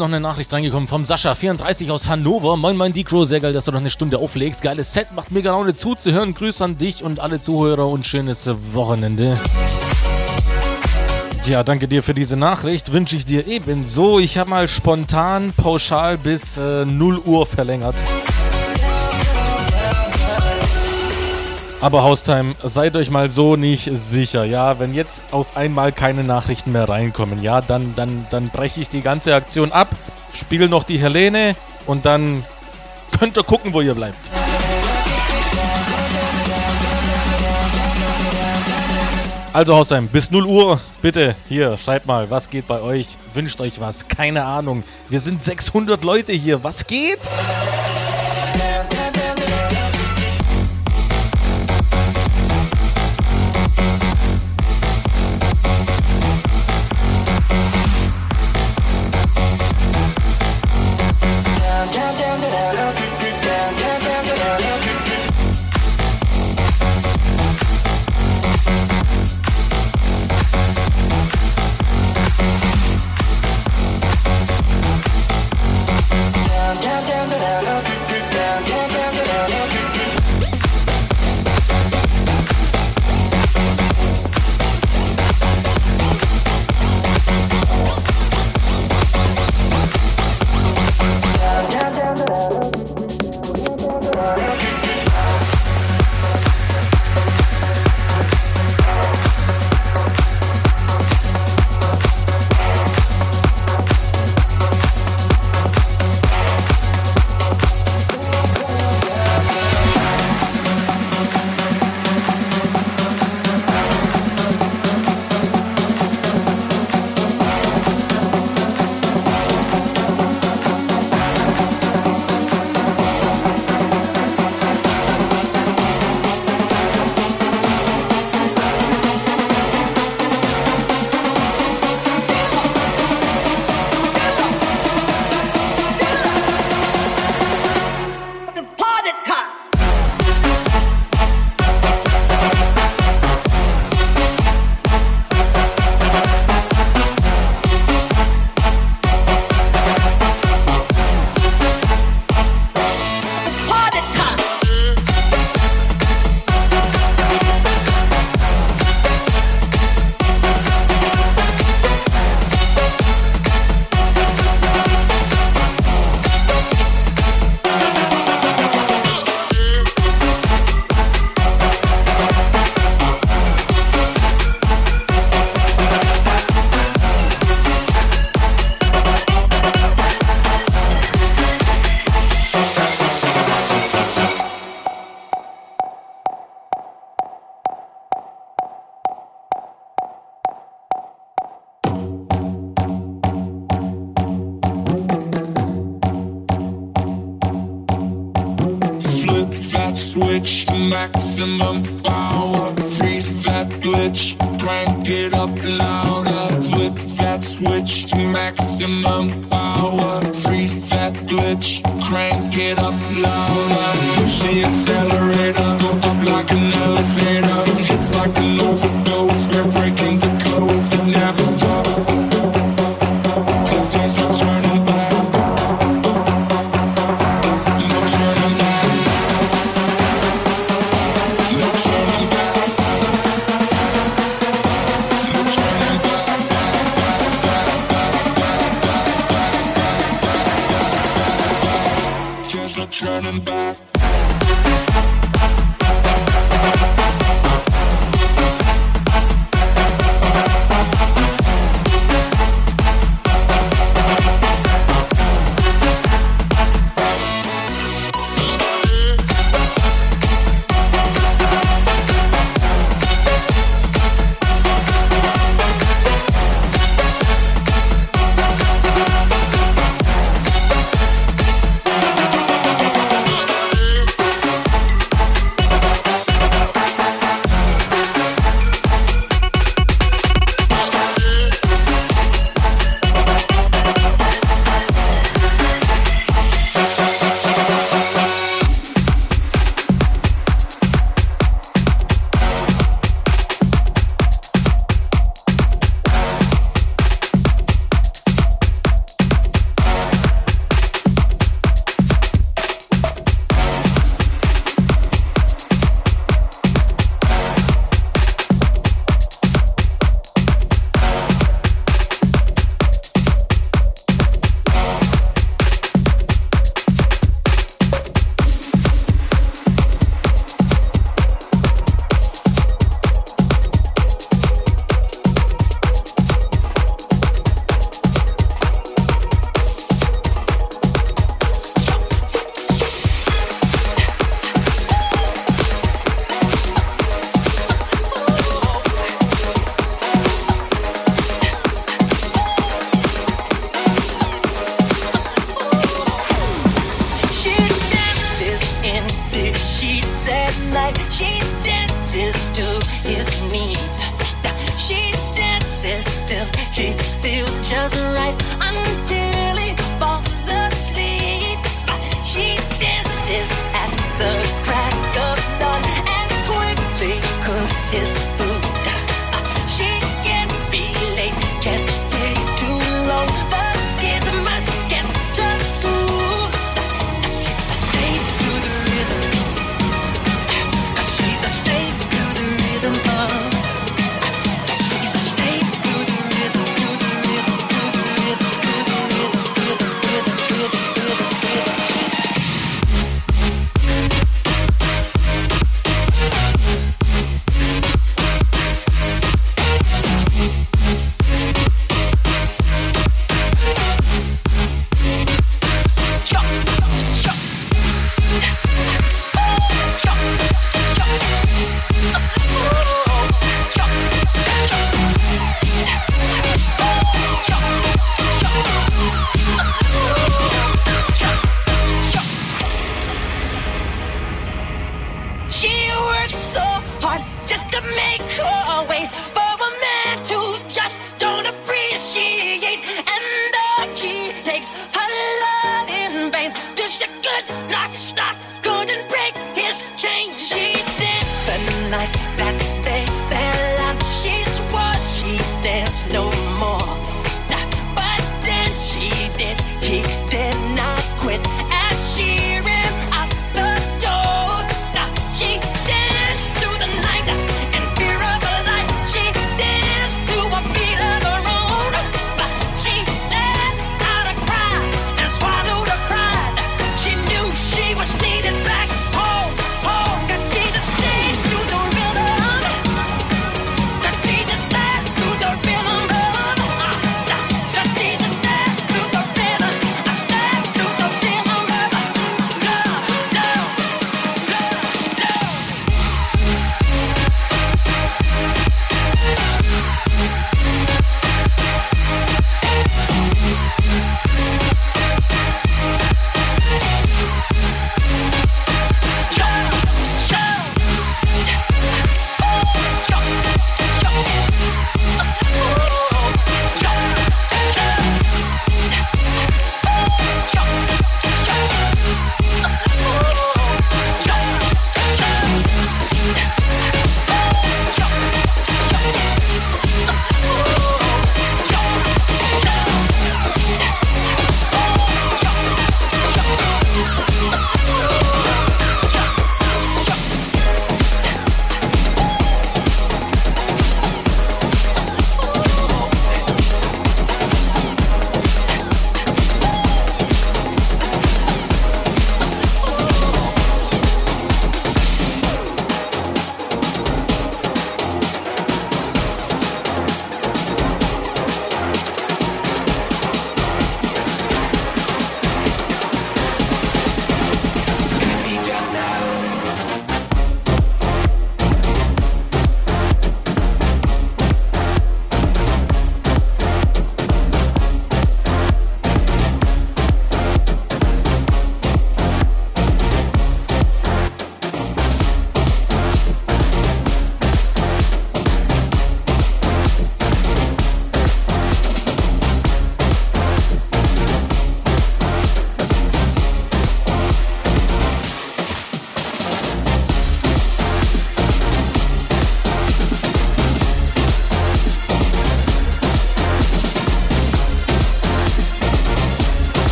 noch eine Nachricht reingekommen vom Sascha34 aus Hannover. Moin, mein Decro, sehr geil, dass du noch eine Stunde auflegst. Geiles Set, macht mir Laune zuzuhören. Grüß an dich und alle Zuhörer und schönes Wochenende. Ja, danke dir für diese Nachricht. Wünsche ich dir ebenso. Ich habe mal spontan pauschal bis äh, 0 Uhr verlängert. Aber Haustime, seid euch mal so nicht sicher, ja. Wenn jetzt auf einmal keine Nachrichten mehr reinkommen, ja, dann, dann, dann breche ich die ganze Aktion ab, spiele noch die Helene und dann könnt ihr gucken, wo ihr bleibt. Also Haustime, bis 0 Uhr, bitte, hier, schreibt mal, was geht bei euch, wünscht euch was, keine Ahnung. Wir sind 600 Leute hier, was geht?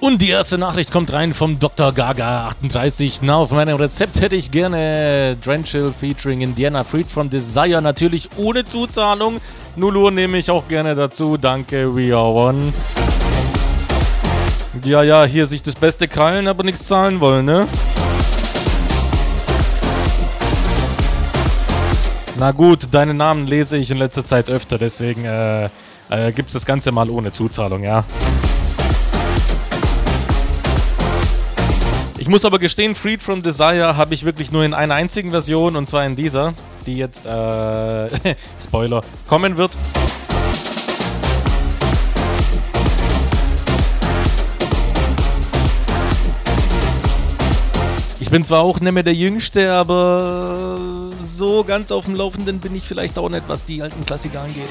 Und die erste Nachricht kommt rein vom Dr. Gaga 38. Na, auf meinem Rezept hätte ich gerne Drenchill featuring Indiana Freed from Desire. Natürlich ohne Zuzahlung. Nulu nehme ich auch gerne dazu. Danke, We Are One. Ja, ja, hier sich das Beste krallen, aber nichts zahlen wollen, ne? Na gut, deinen Namen lese ich in letzter Zeit öfter, deswegen äh, äh, gibt es das Ganze mal ohne Zuzahlung, ja. Muss aber gestehen, Freed from Desire habe ich wirklich nur in einer einzigen Version und zwar in dieser, die jetzt, äh, Spoiler, kommen wird. Ich bin zwar auch nicht mehr der Jüngste, aber so ganz auf dem Laufenden bin ich vielleicht auch nicht, was die alten Klassiker angeht.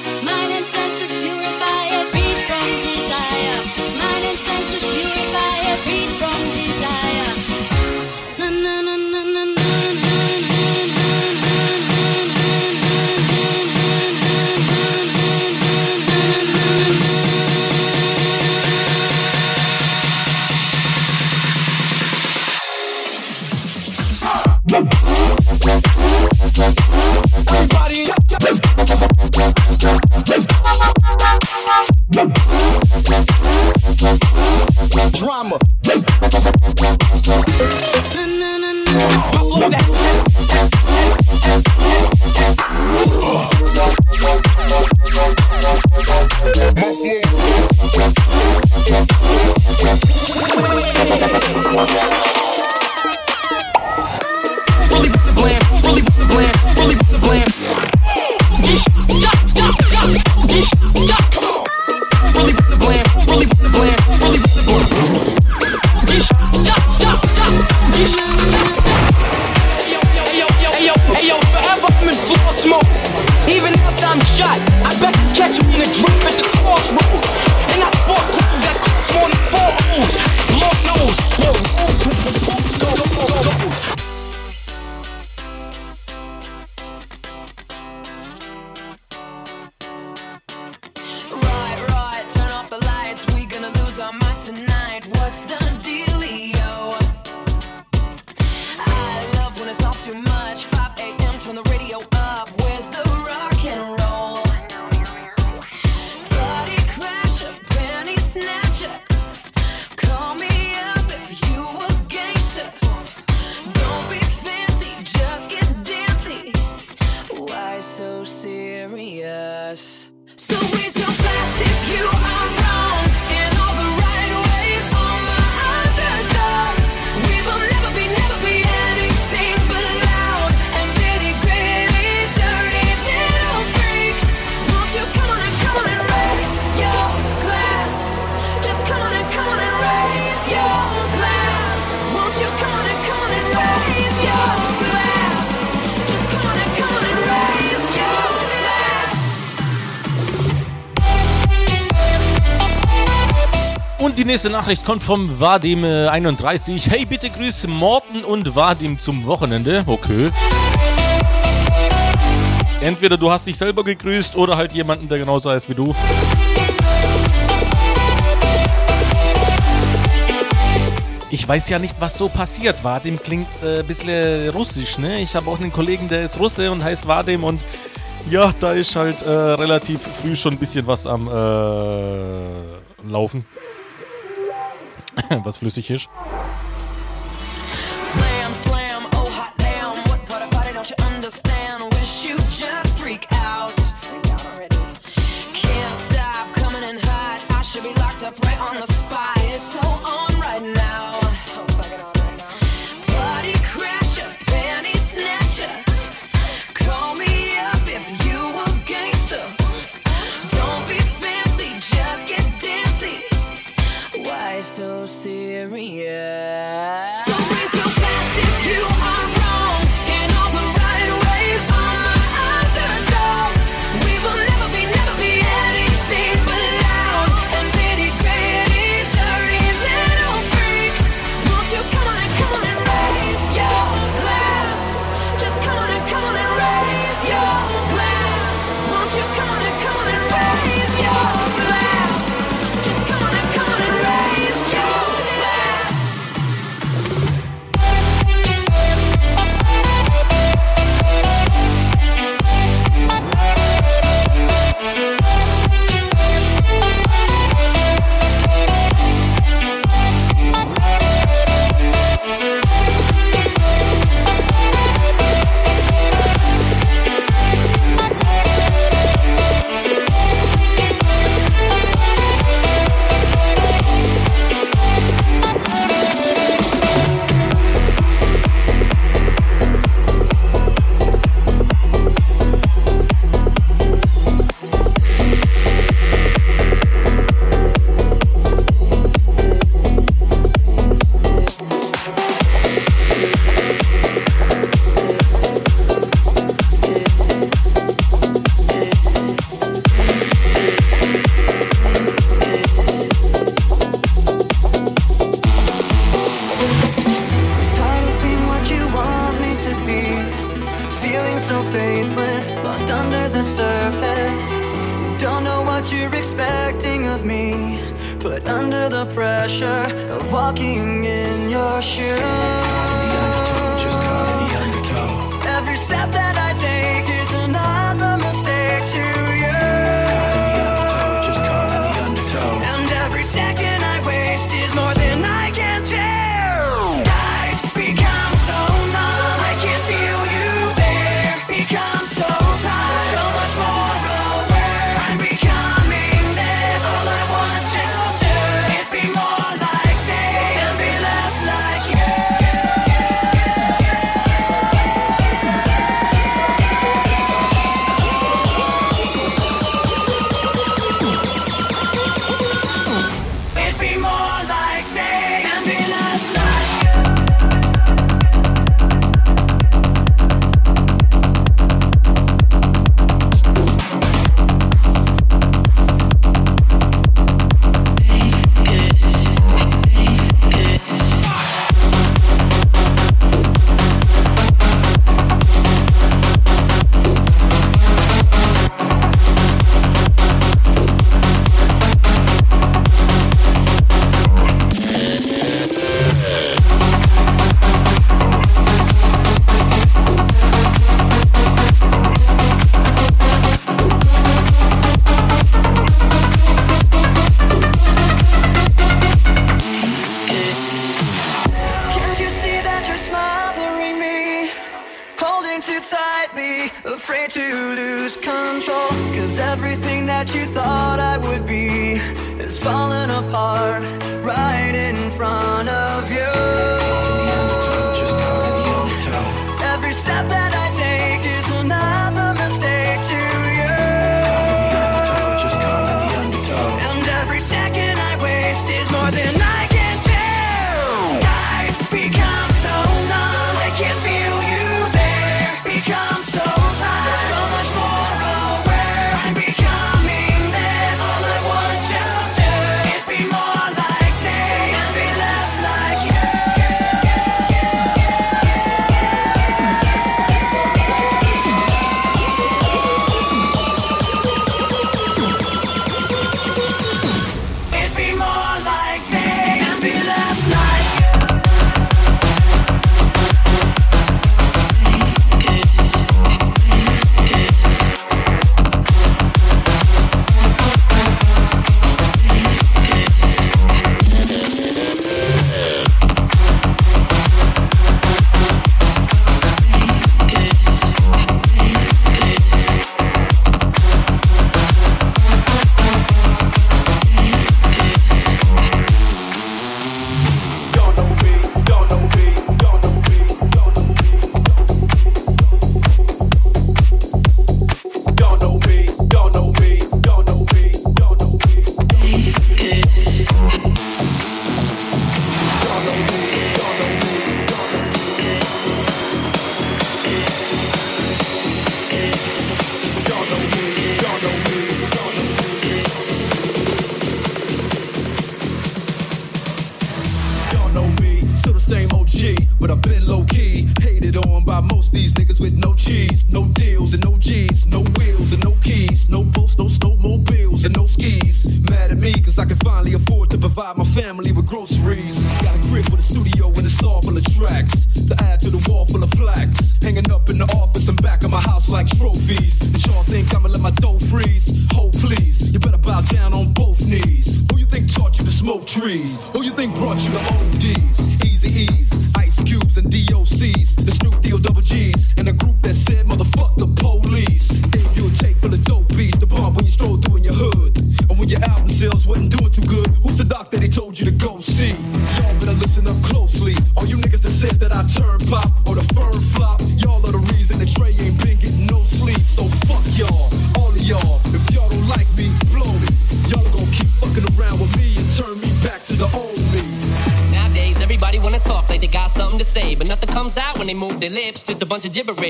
Yeah. Nachricht kommt vom Vadim31. Äh, hey, bitte grüße Morten und Vadim zum Wochenende. Okay. Entweder du hast dich selber gegrüßt oder halt jemanden, der genauso heißt wie du. Ich weiß ja nicht, was so passiert. Vadim klingt äh, ein bisschen russisch, ne? Ich habe auch einen Kollegen, der ist Russe und heißt Vadim und ja, da ist halt äh, relativ früh schon ein bisschen was am äh, Laufen. was flüssig ist. you.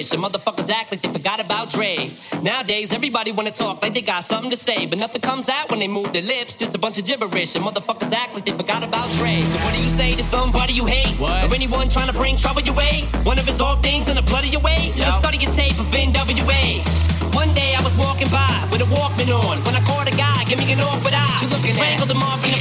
fish, and motherfuckers act like they forgot about Dre. Nowadays, everybody wanna talk like they got something to say, but nothing comes out when they move their lips, just a bunch of gibberish, and motherfuckers act like they forgot about Dre. So what do you say to somebody you hate? What? Or anyone trying to bring trouble your way? One of his off things in the blood of your way? No. Just study your tape of NWA. One day I was walking by with a Walkman on, when I caught a guy, give me an awkward with eye. You looking strangled him off in the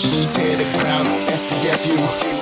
to the ground. That's the view.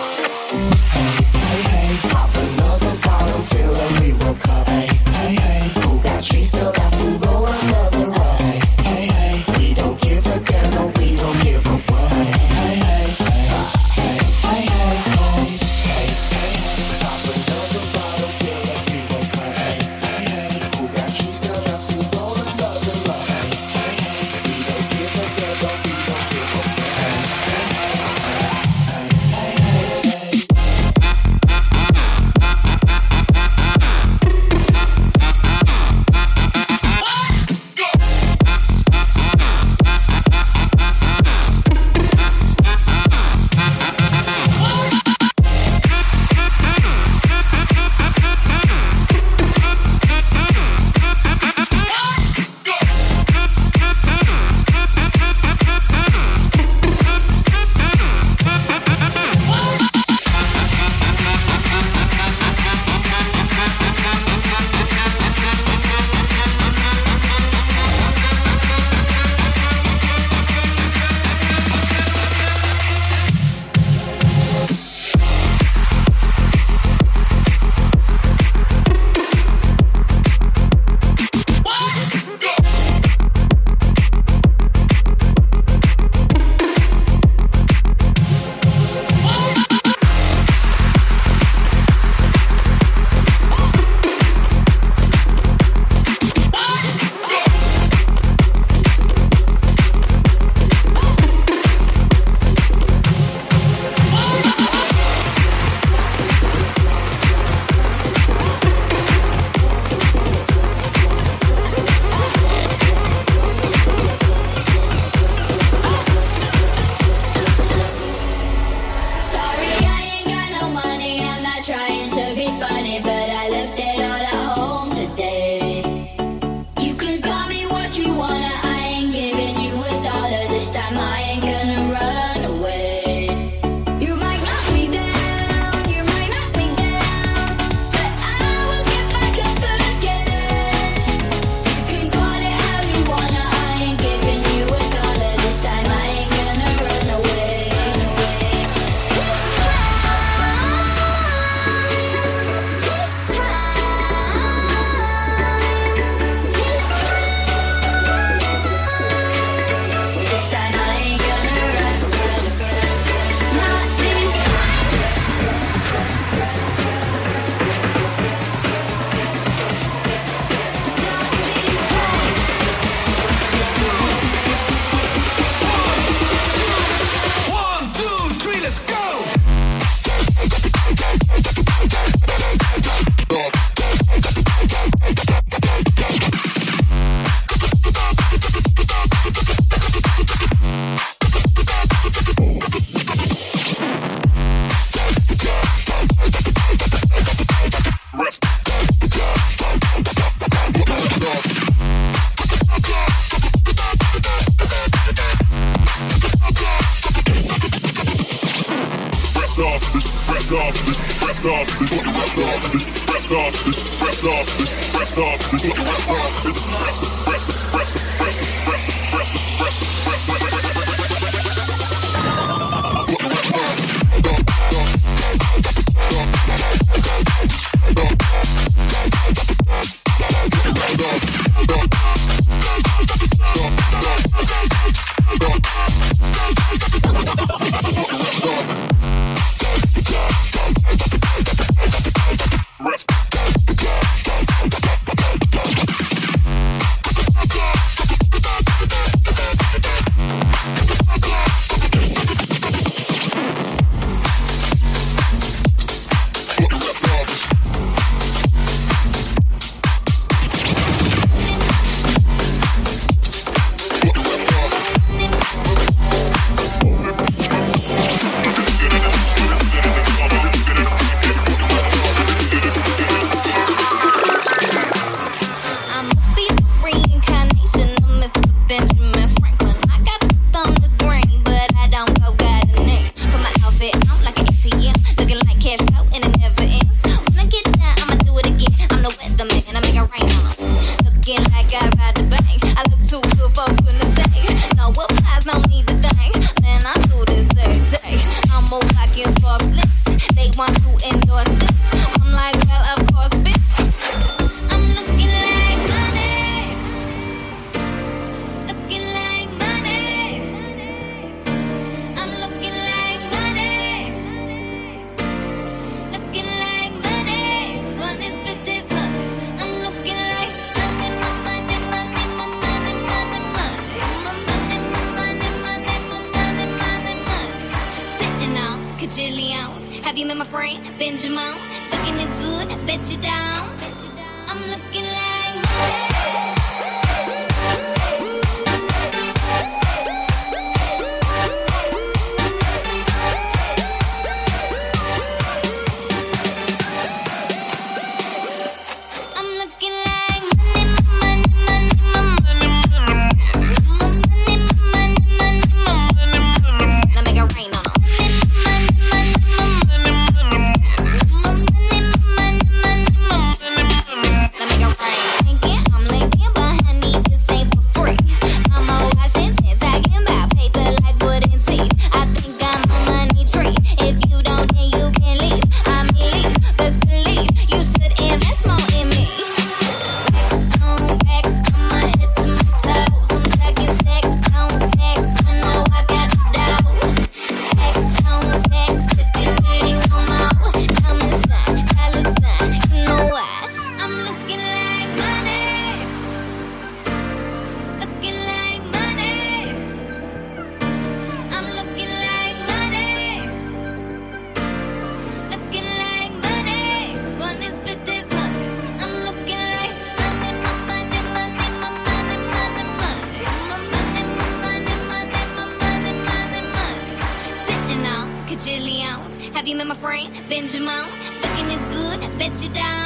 frame, Benjamin. Looking as good, bet you down.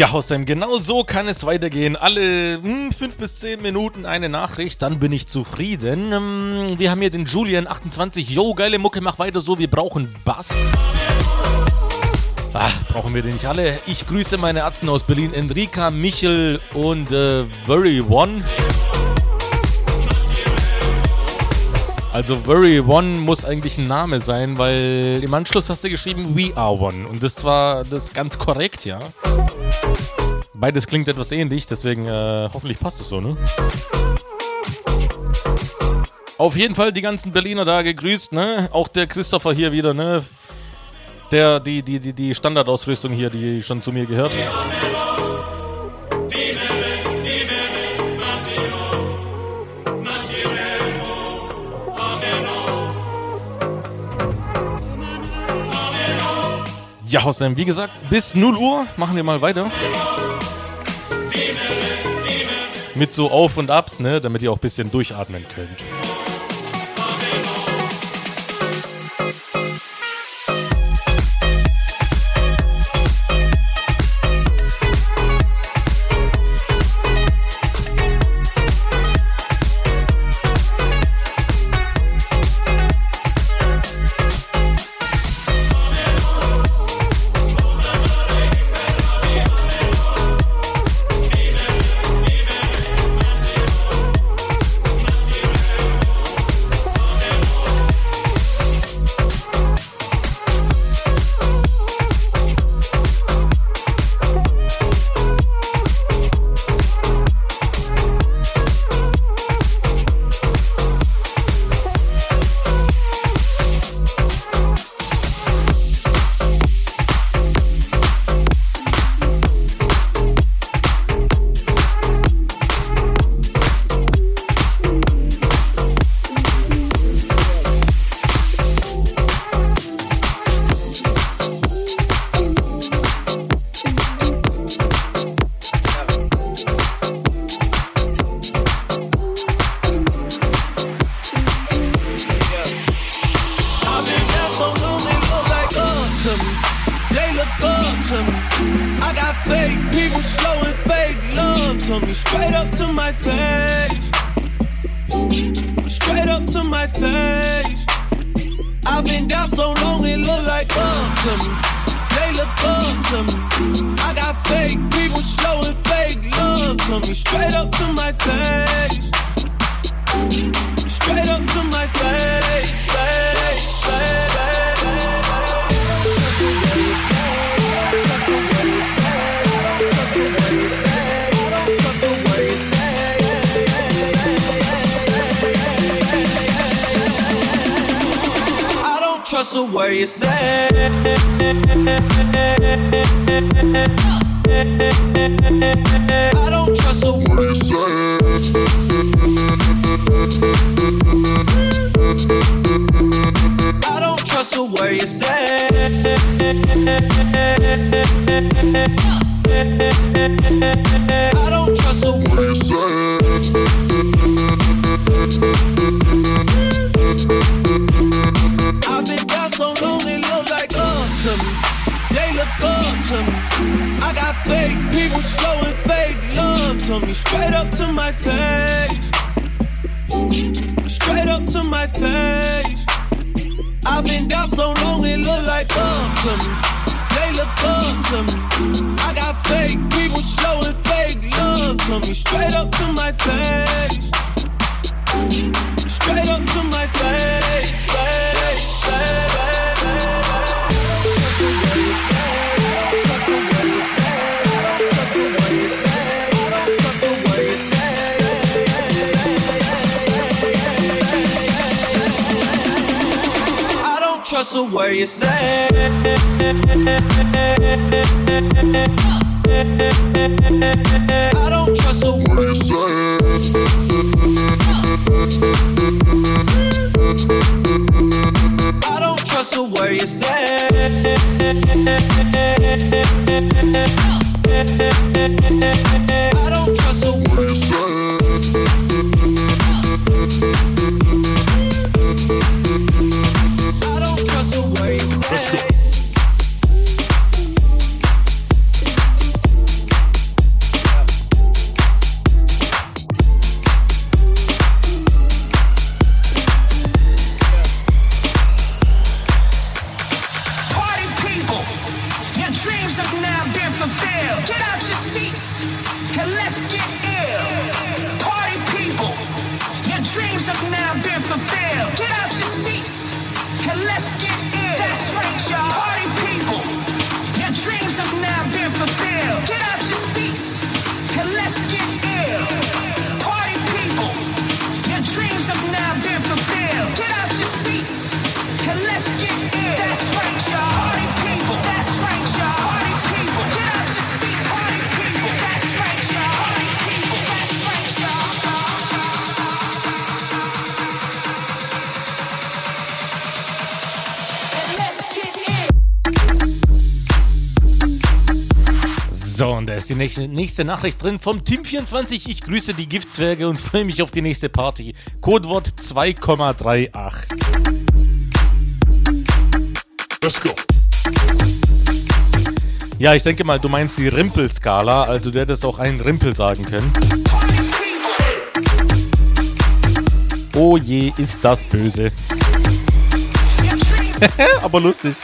Ja, Hossam, genau so kann es weitergehen. Alle hm, fünf bis zehn Minuten eine Nachricht, dann bin ich zufrieden. Ähm, wir haben hier den Julian28. Yo, geile Mucke, mach weiter so, wir brauchen Bass. Ach, brauchen wir den nicht alle. Ich grüße meine Arzten aus Berlin, Enrika, Michel und äh, Very One. Also Very One muss eigentlich ein Name sein, weil im Anschluss hast du geschrieben We Are One. Und das war das ganz korrekt, ja. Beides klingt etwas ähnlich, deswegen äh, hoffentlich passt es so, ne? Auf jeden Fall die ganzen Berliner da gegrüßt, ne? Auch der Christopher hier wieder, ne? Der, die, die, die, die Standardausrüstung hier, die schon zu mir gehört. Ja, Hossam, wie gesagt, bis 0 Uhr machen wir mal weiter. Mit so Auf und Abs, ne, damit ihr auch ein bisschen durchatmen könnt. nächste, nächste Nachricht drin vom Team24. Ich grüße die Giftzwerge und freue mich auf die nächste Party. Codewort 2,38. Let's go. Ja, ich denke mal, du meinst die Rimpelskala, also du hättest auch einen Rimpel sagen können. Oh je, ist das böse. Aber lustig.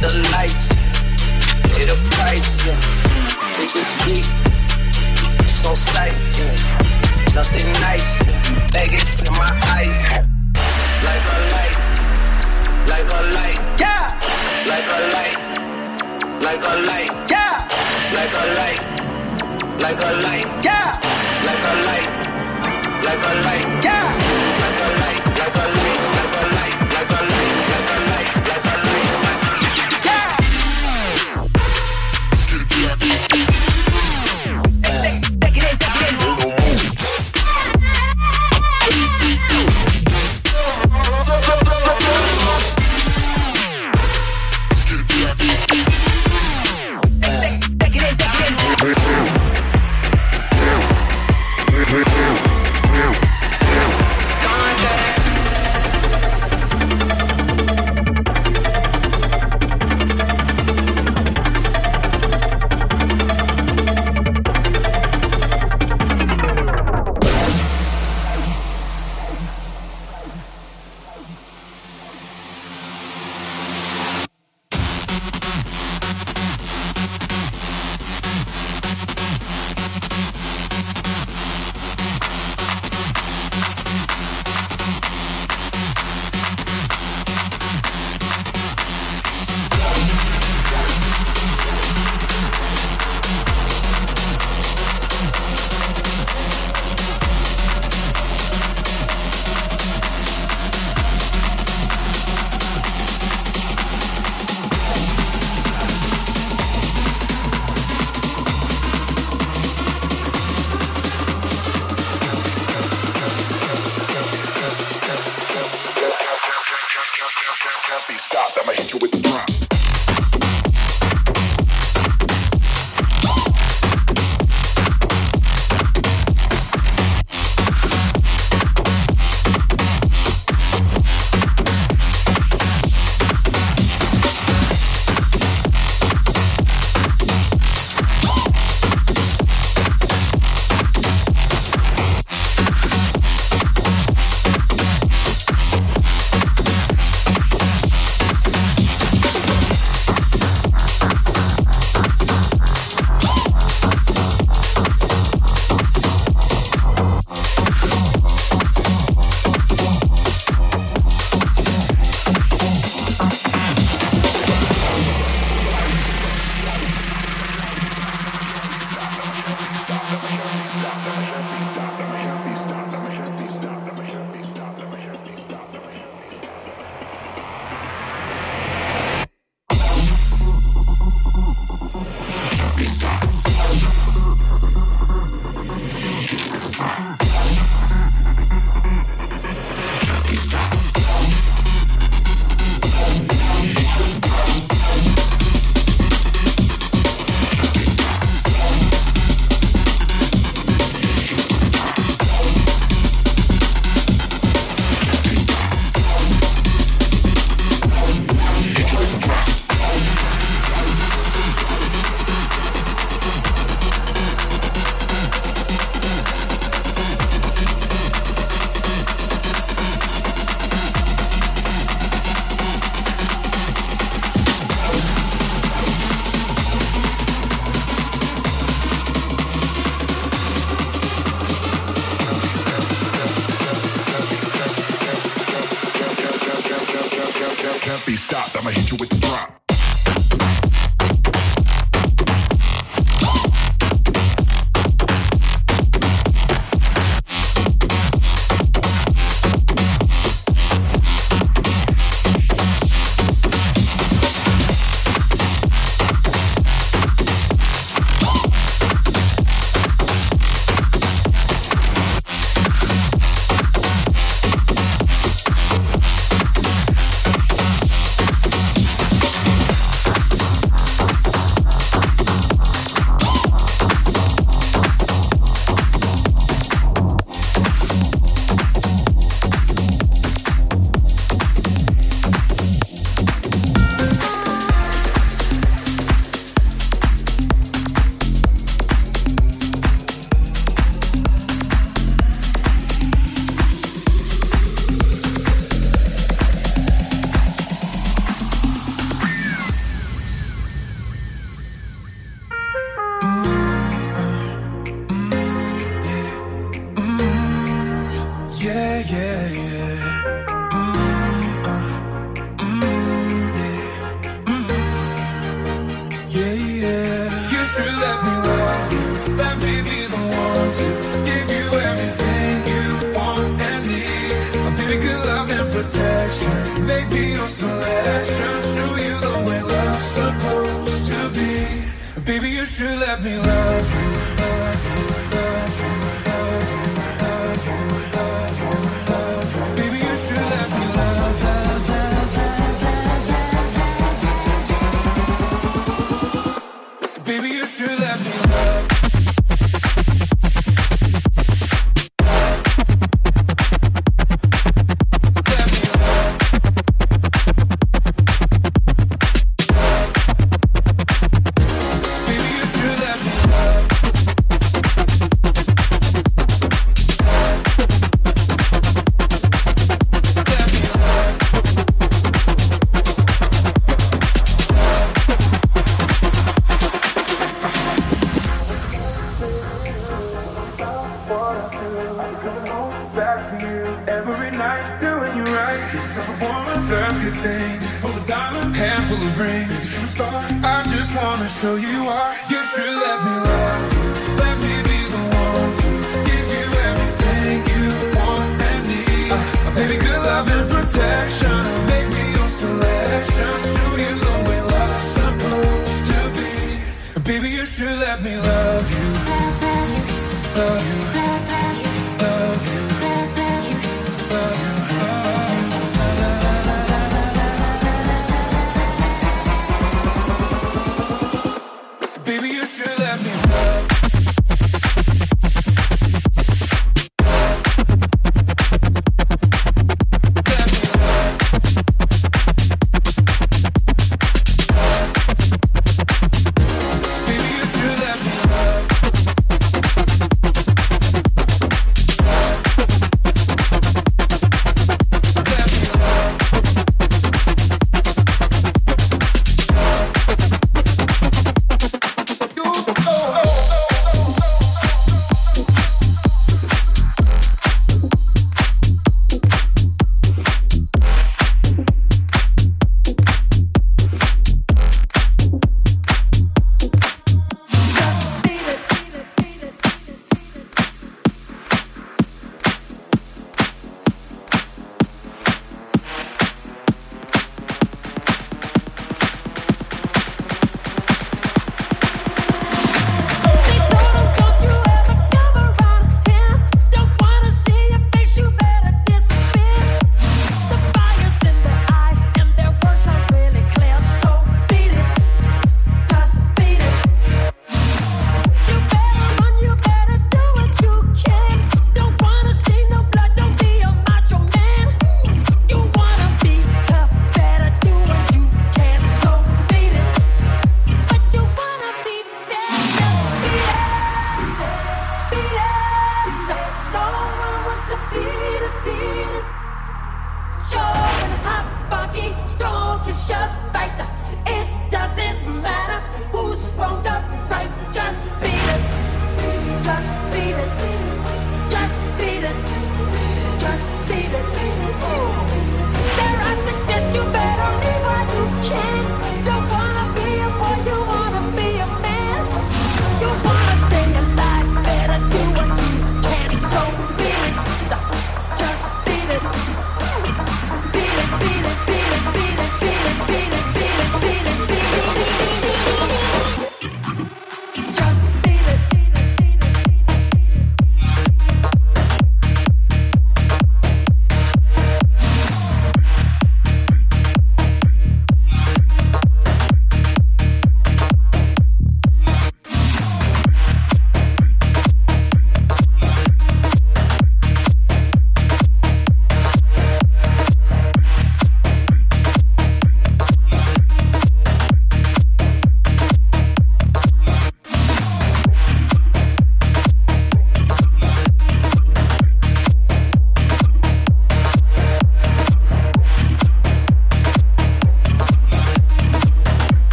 the lights, pay the price, yeah. Take a seat, it's on sight, yeah. Nothing nice. Vegas in my eyes. Like a light, like a light, yeah. Like a light, like a light, yeah. Like a light, like a light, yeah. Like a light, like a light, yeah. Like a light, like a light.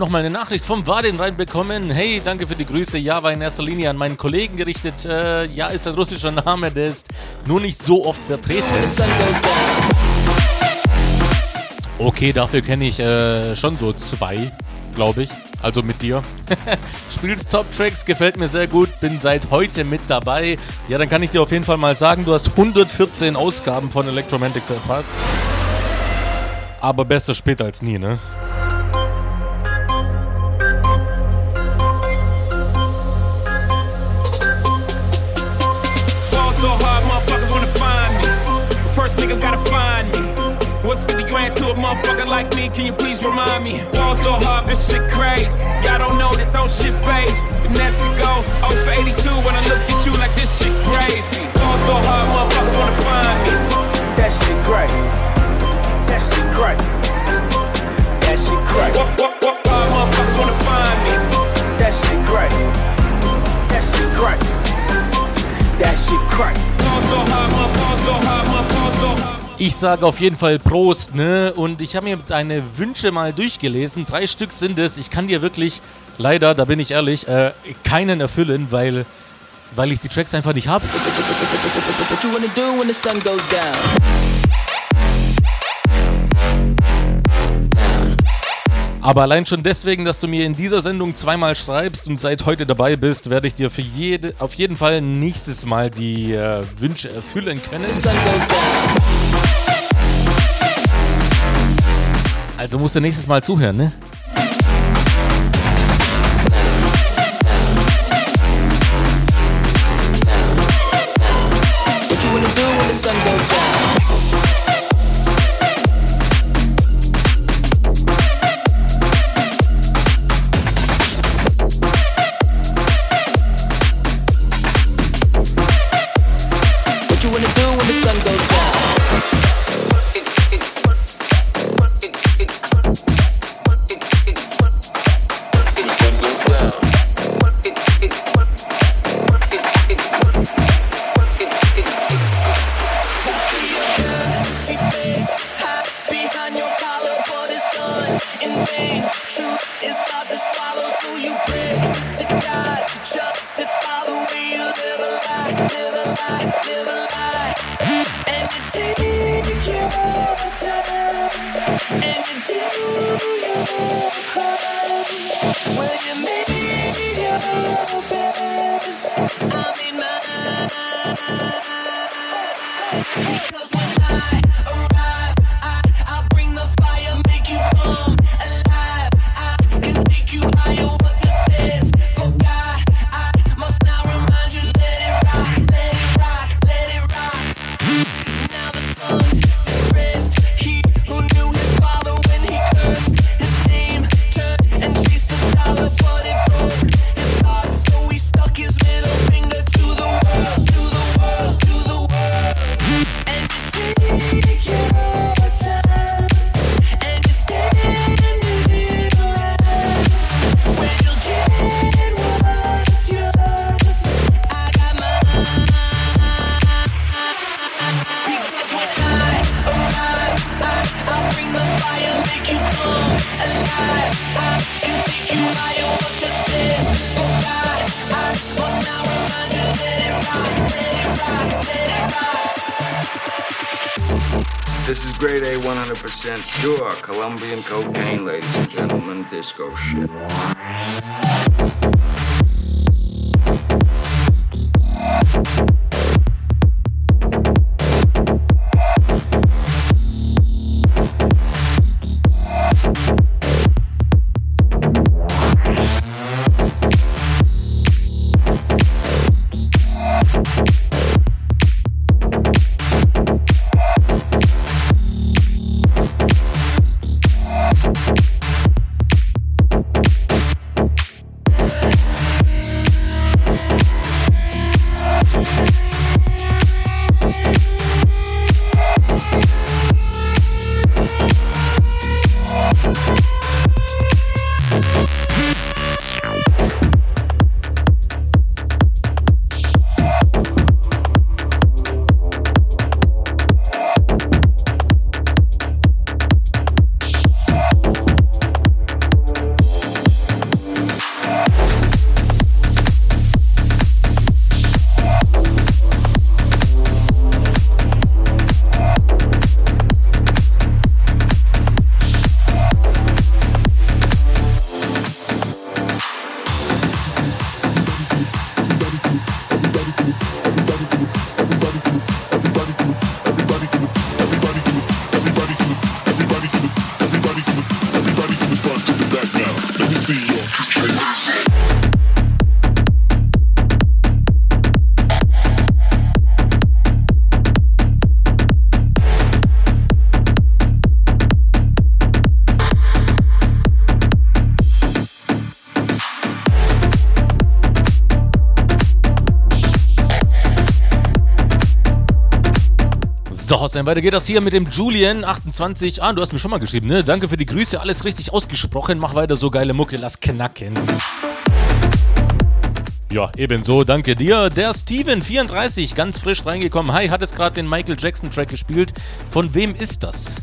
habe nochmal eine Nachricht vom Wadin reinbekommen. Hey, danke für die Grüße. Ja, war in erster Linie an meinen Kollegen gerichtet. Äh, ja, ist ein russischer Name, der ist nur nicht so oft vertreten. Okay, dafür kenne ich äh, schon so zwei, glaube ich. Also mit dir. Spielst Top Tracks, gefällt mir sehr gut, bin seit heute mit dabei. Ja, dann kann ich dir auf jeden Fall mal sagen, du hast 114 Ausgaben von Electromantic verpasst. Aber besser spät als nie, ne? sage auf jeden Fall Prost, ne? Und ich habe mir deine Wünsche mal durchgelesen. Drei Stück sind es. Ich kann dir wirklich, leider, da bin ich ehrlich, äh, keinen erfüllen, weil, weil ich die Tracks einfach nicht habe. Aber allein schon deswegen, dass du mir in dieser Sendung zweimal schreibst und seit heute dabei bist, werde ich dir für jede, auf jeden Fall nächstes Mal die äh, Wünsche erfüllen können. Also musst du nächstes Mal zuhören, ne? present pure Colombian cocaine, ladies and gentlemen, disco shit. Hossein, weiter geht das hier mit dem Julian28. Ah, du hast mir schon mal geschrieben, ne? Danke für die Grüße, alles richtig ausgesprochen. Mach weiter so geile Mucke, lass knacken. Ja, ebenso, danke dir. Der Steven34, ganz frisch reingekommen. Hi, hat es gerade den Michael Jackson Track gespielt. Von wem ist das?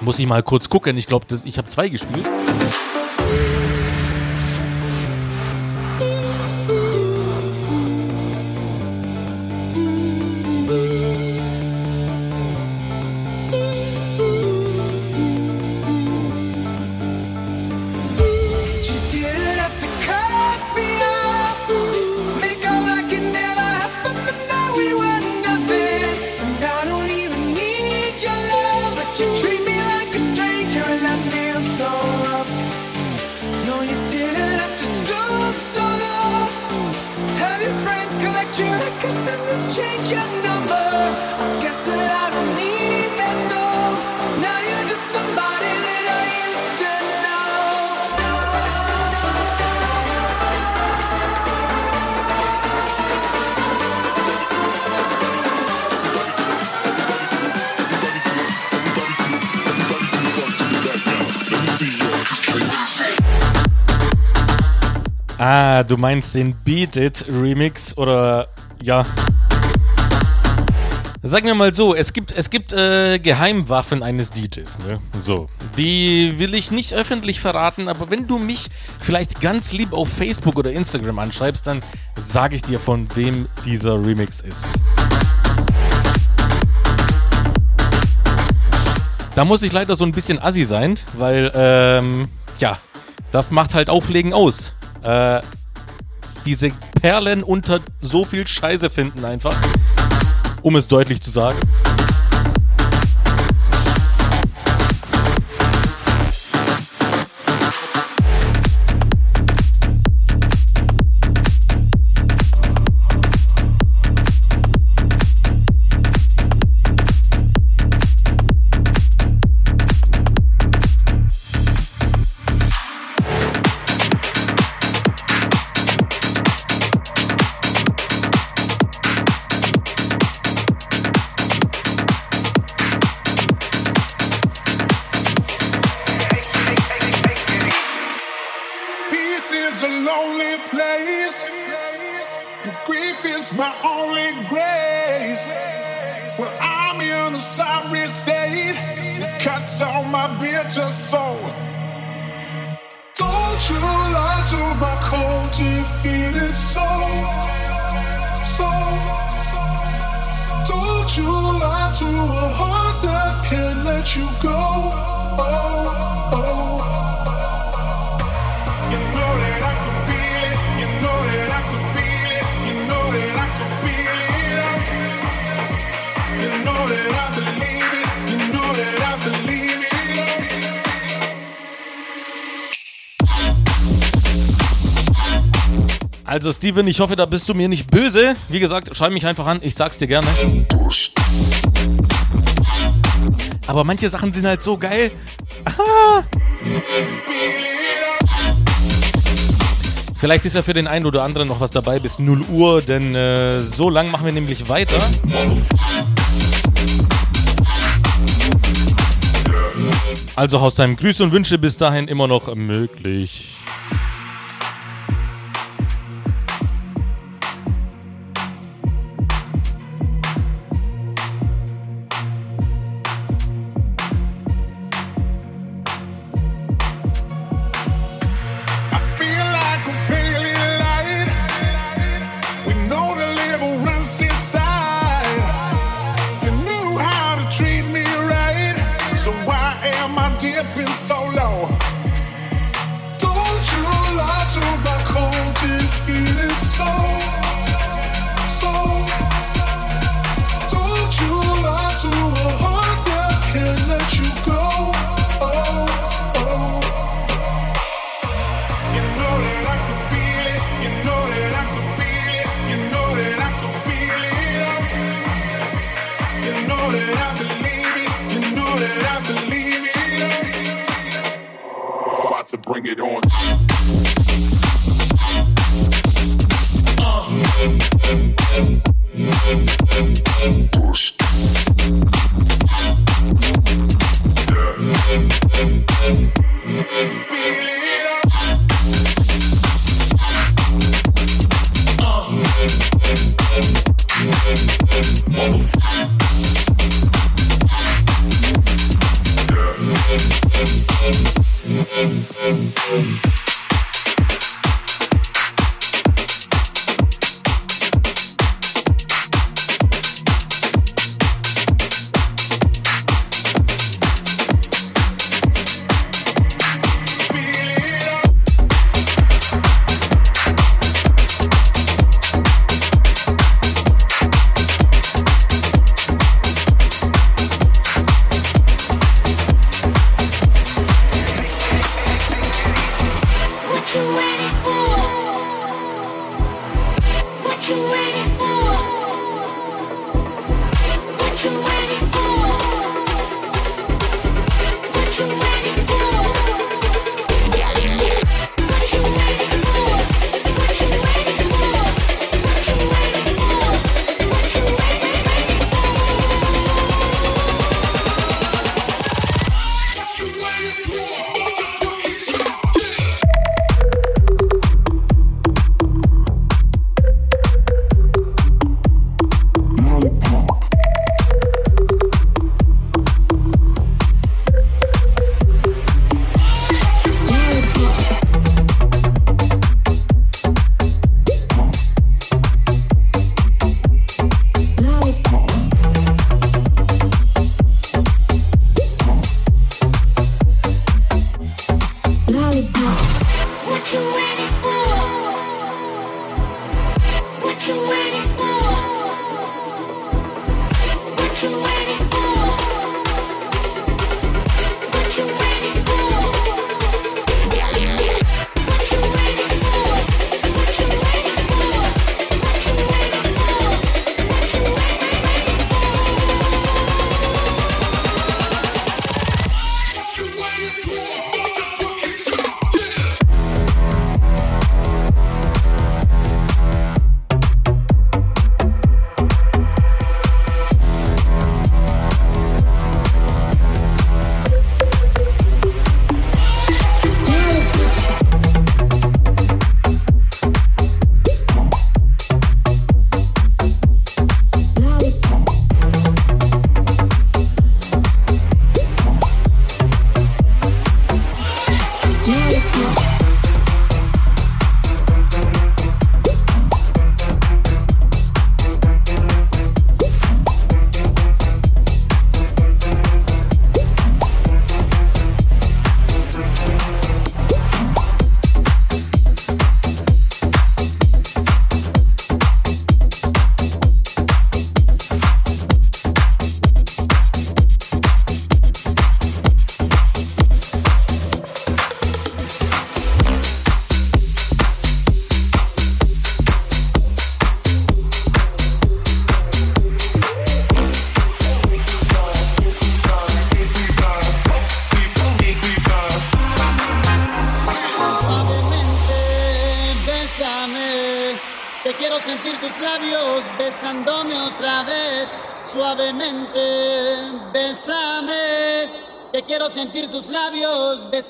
Muss ich mal kurz gucken. Ich glaube, ich habe zwei gespielt. Du meinst den Beat It Remix oder ja. Sagen wir mal so, es gibt, es gibt äh, Geheimwaffen eines DJs, ne? So. Die will ich nicht öffentlich verraten, aber wenn du mich vielleicht ganz lieb auf Facebook oder Instagram anschreibst, dann sage ich dir, von wem dieser Remix ist. Da muss ich leider so ein bisschen assi sein, weil, ähm, ja, das macht halt Auflegen aus. Äh, diese Perlen unter so viel Scheiße finden einfach. Um es deutlich zu sagen. Steven, ich hoffe, da bist du mir nicht böse. Wie gesagt, schreib mich einfach an, ich sag's dir gerne. Aber manche Sachen sind halt so geil. Ah. Vielleicht ist ja für den einen oder anderen noch was dabei bis 0 Uhr, denn äh, so lang machen wir nämlich weiter. Also Hausheim, Grüße und Wünsche bis dahin immer noch möglich.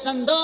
pasando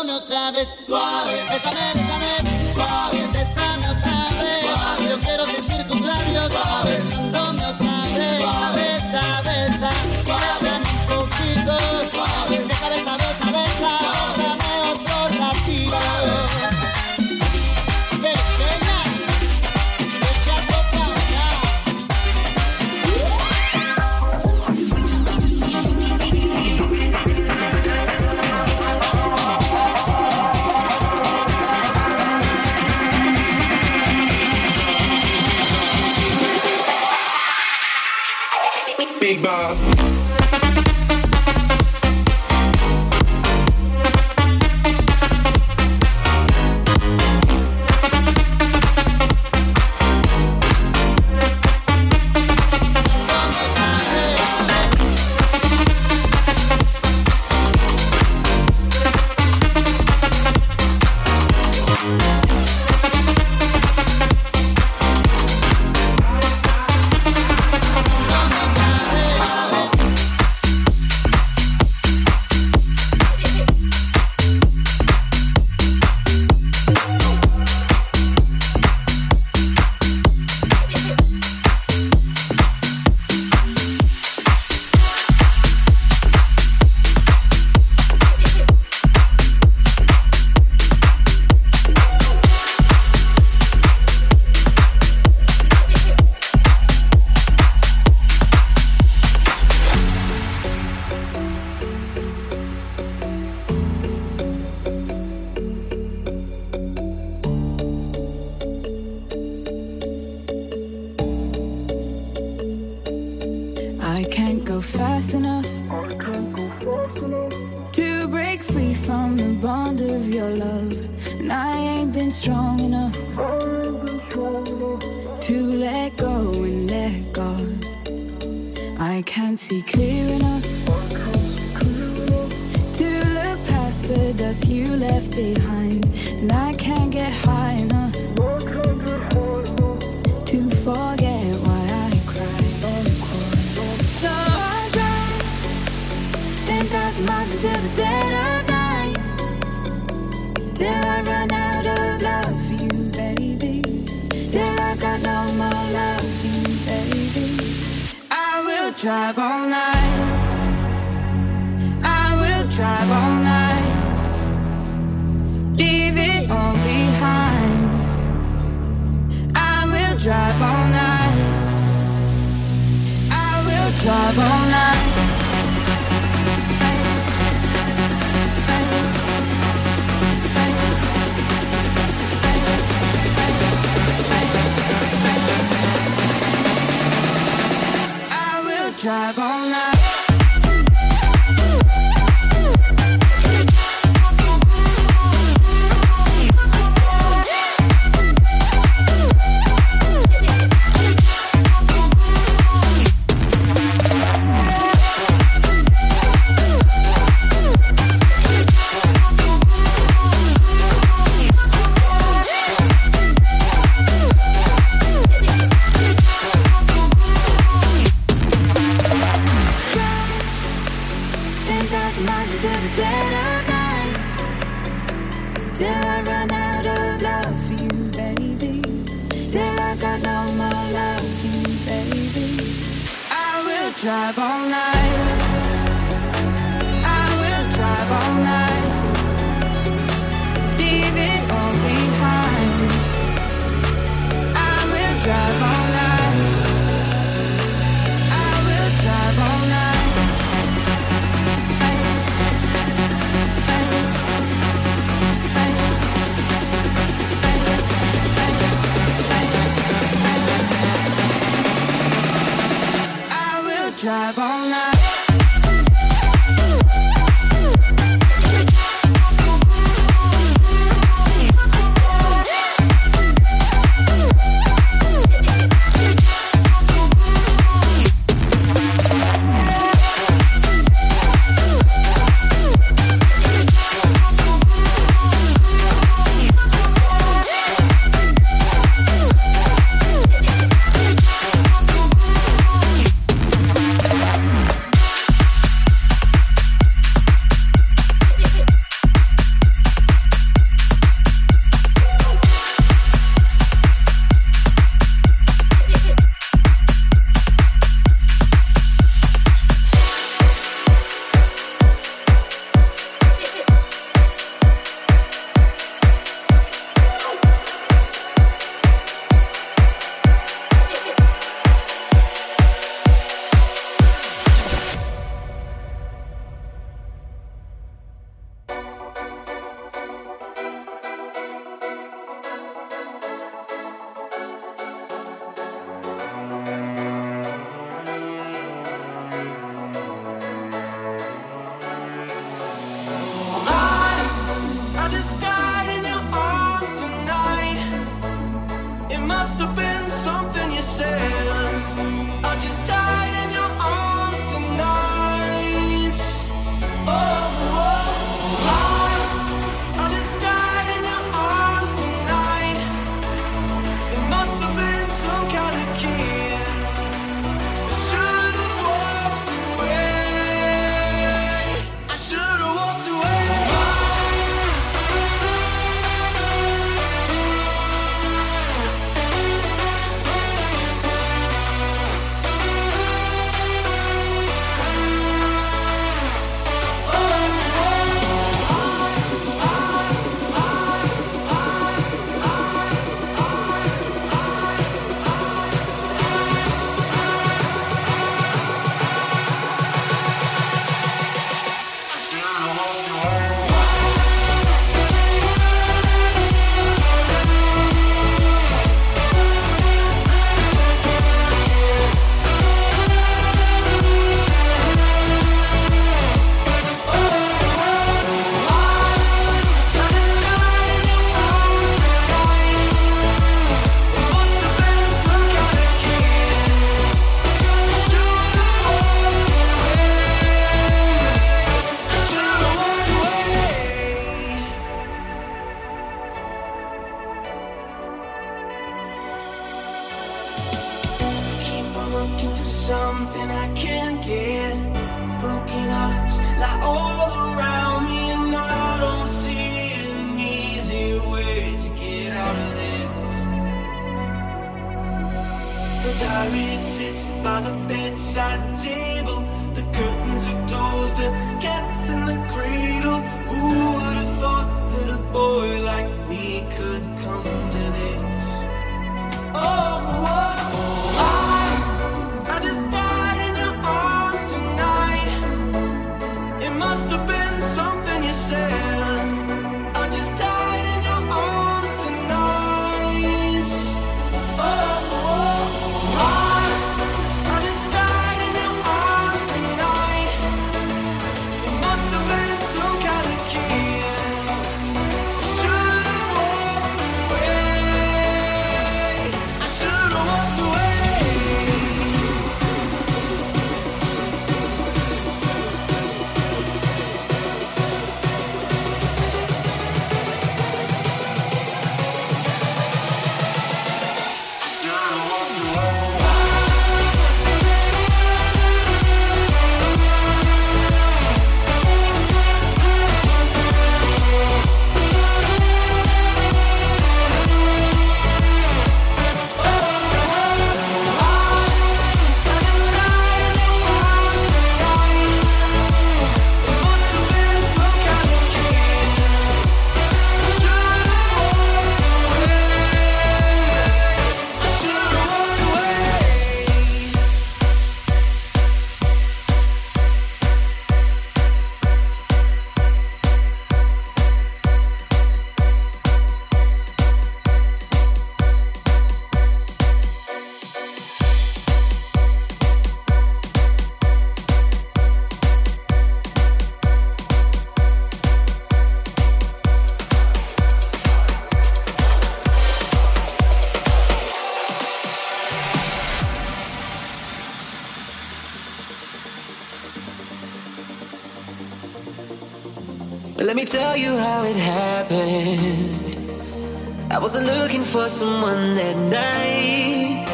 for someone that night.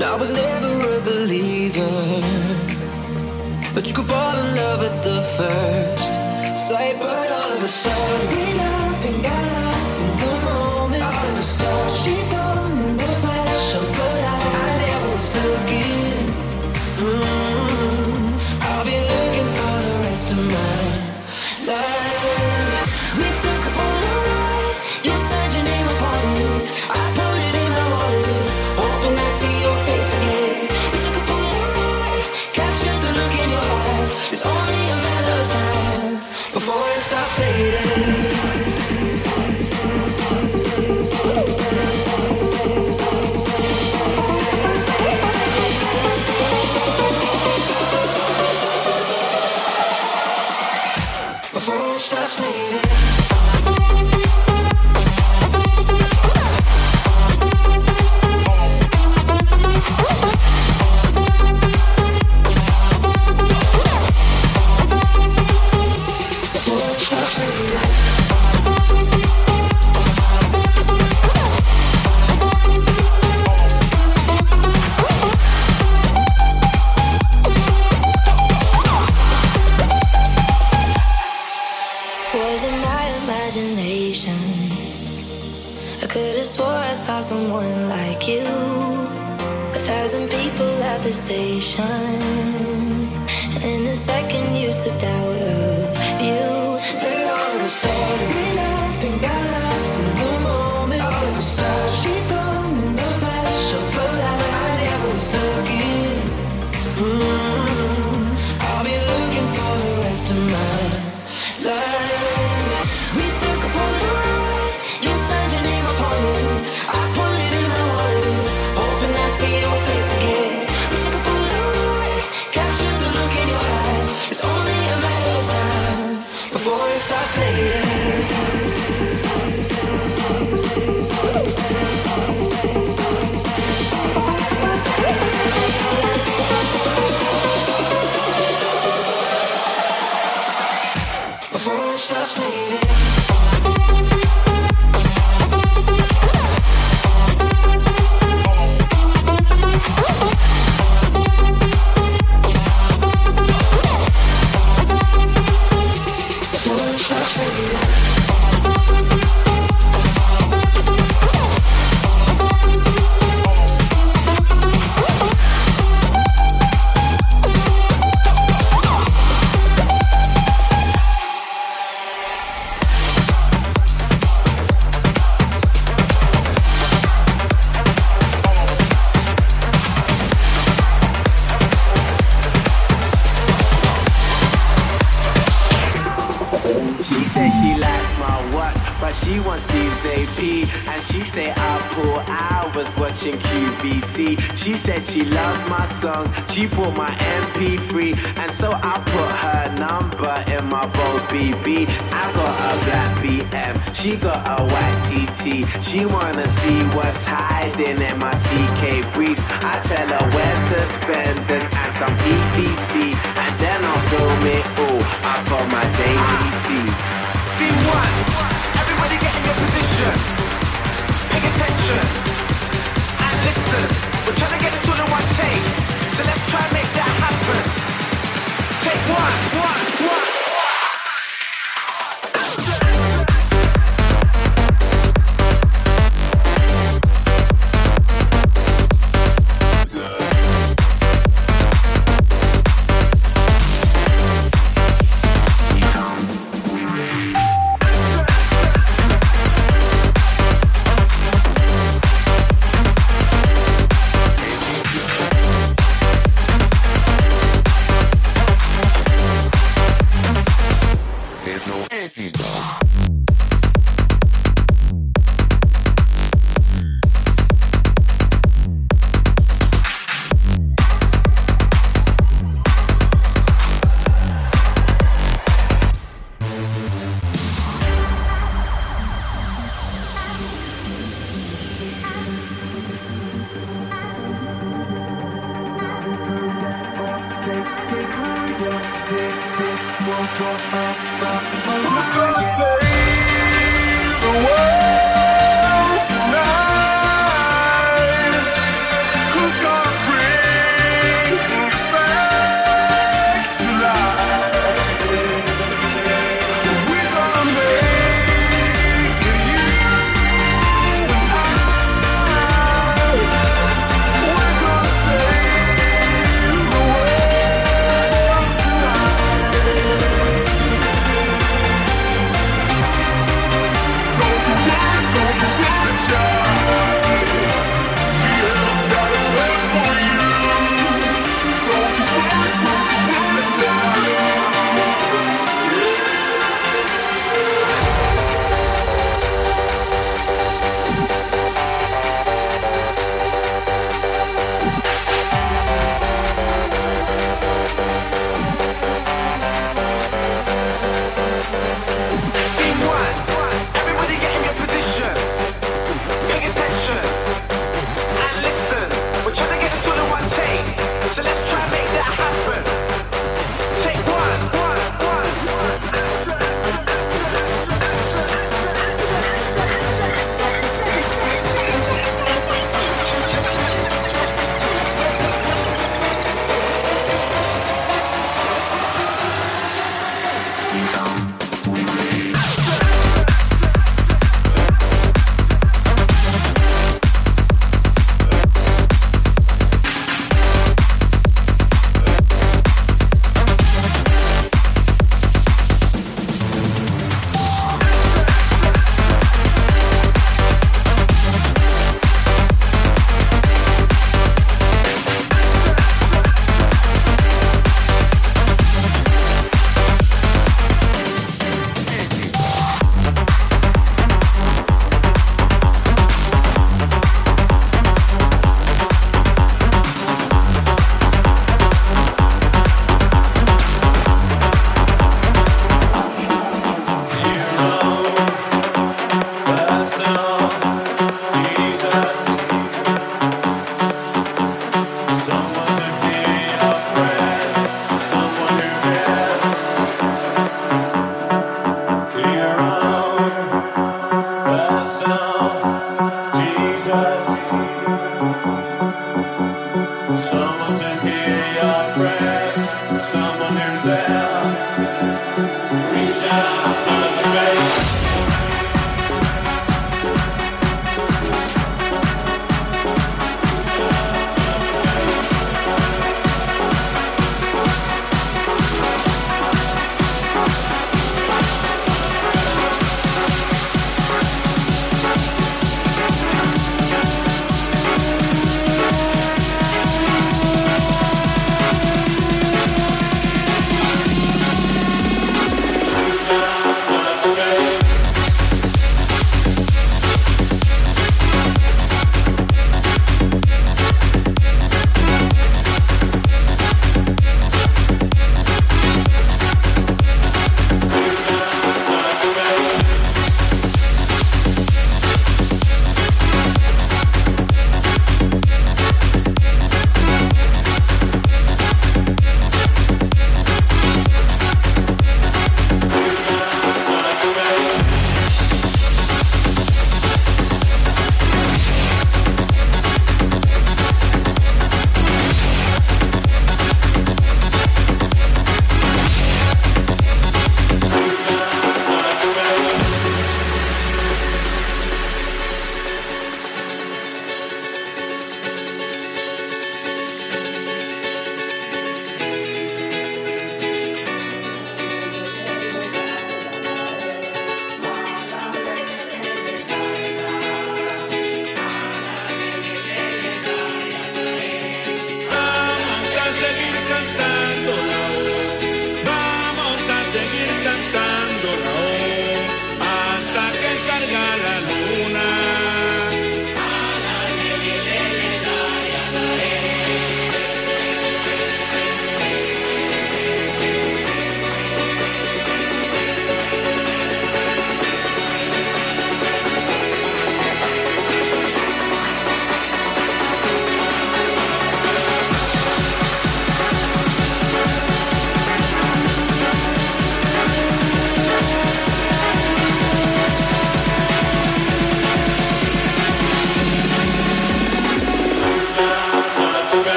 I was never a believer. She wanna see what's hiding in my CK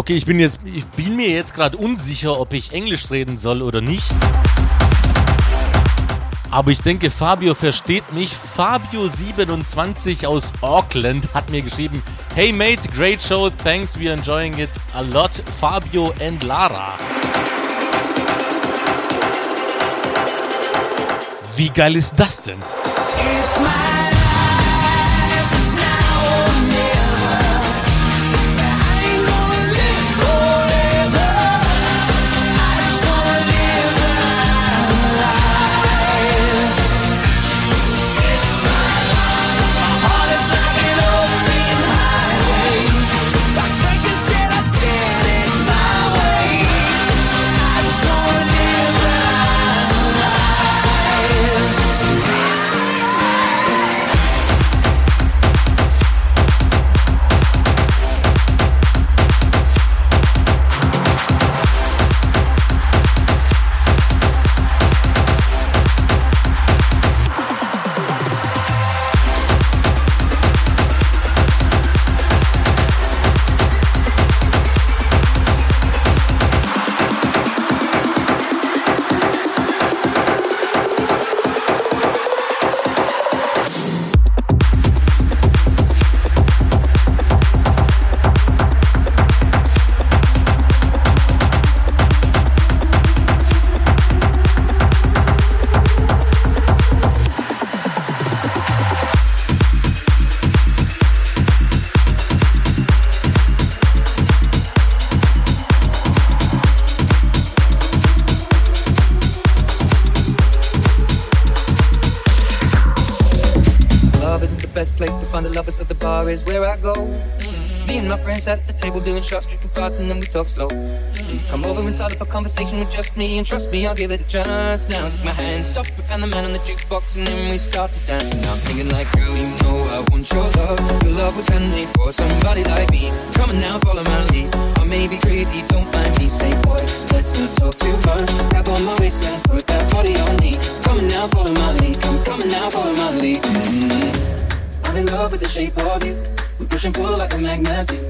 Okay, ich bin jetzt, ich bin mir jetzt gerade unsicher, ob ich Englisch reden soll oder nicht. Aber ich denke, Fabio versteht mich. Fabio27 aus Auckland hat mir geschrieben: Hey mate, great show, thanks, we're enjoying it a lot. Fabio and Lara. Wie geil ist das denn? It's my doing shots, drinking fast, and then we talk slow. Come over and start up a conversation with just me, and trust me, I'll give it a chance. Now take my hand, stop and the man on the jukebox, and then we start to dance. And I'm singing like, girl, you know I want your love. Your love was handmade for somebody like me. Come on now, follow my lead. I may be crazy, don't mind me. Say, boy, let's not talk too much. Grab on my waist and put that body on me. Come on now, follow my lead. Come, come on now, follow my lead. Mm-hmm. I'm in love with the shape of you. We push and pull like a magnet do.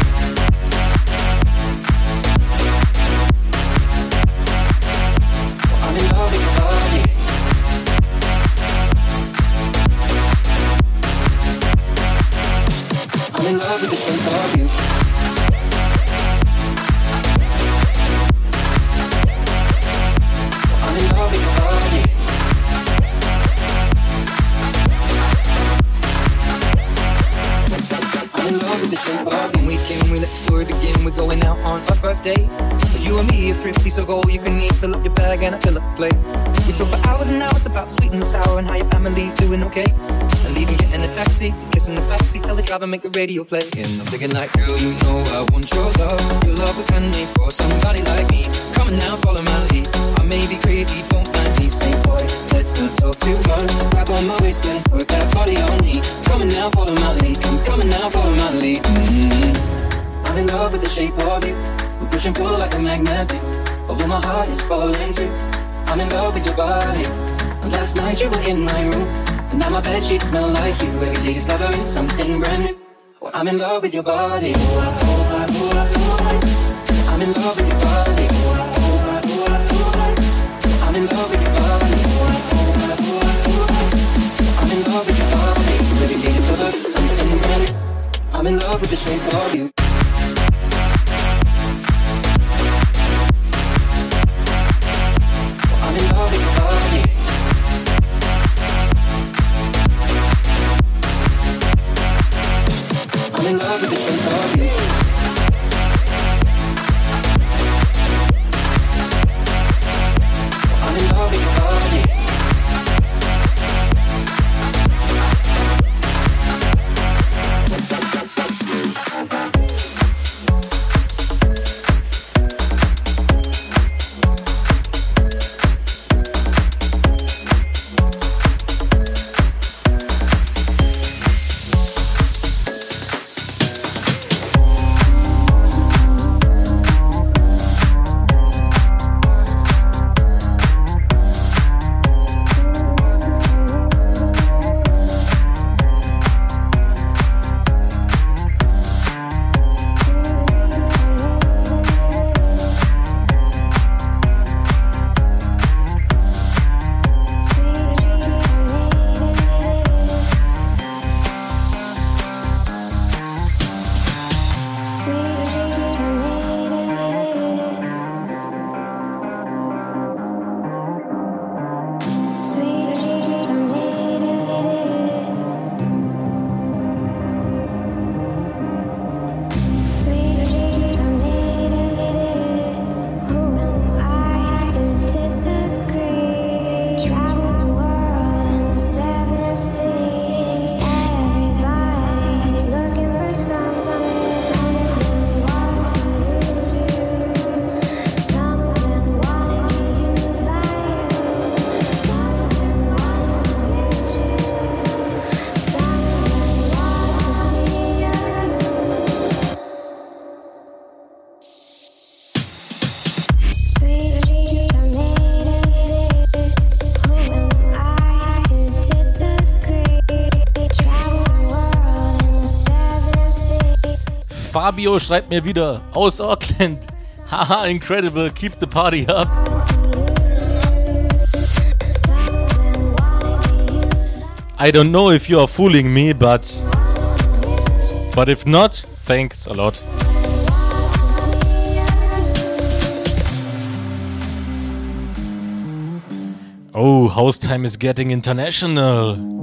Tell driver make the radio play. And I'm thinking like, girl, you know I want your love. Your love was handmade for somebody like me. Come on now, follow my lead. I may be crazy, don't mind me. Say, boy, let's not talk too much. Grab on my waist and put that body on me. Come on now, follow my lead. Come, come on now, follow my lead. Mm-hmm. I'm in love with the shape of you. We push and pull like a magnet. Although my heart is falling too. I'm in love with your body. And last night you were in my room. And now my bed sheets smell like you. Every day discovering something brand new. Well, I'm in love with your body. I'm in love with your body. I'm in love with your body. I'm in love with your body. Every day discovering something brand new. I'm in love with the shape of you. Fabio schreibt mir wieder aus Auckland. Haha, incredible, keep the party up. I don't know if you are fooling me, but. But if not, thanks a lot. Oh, house time is getting international.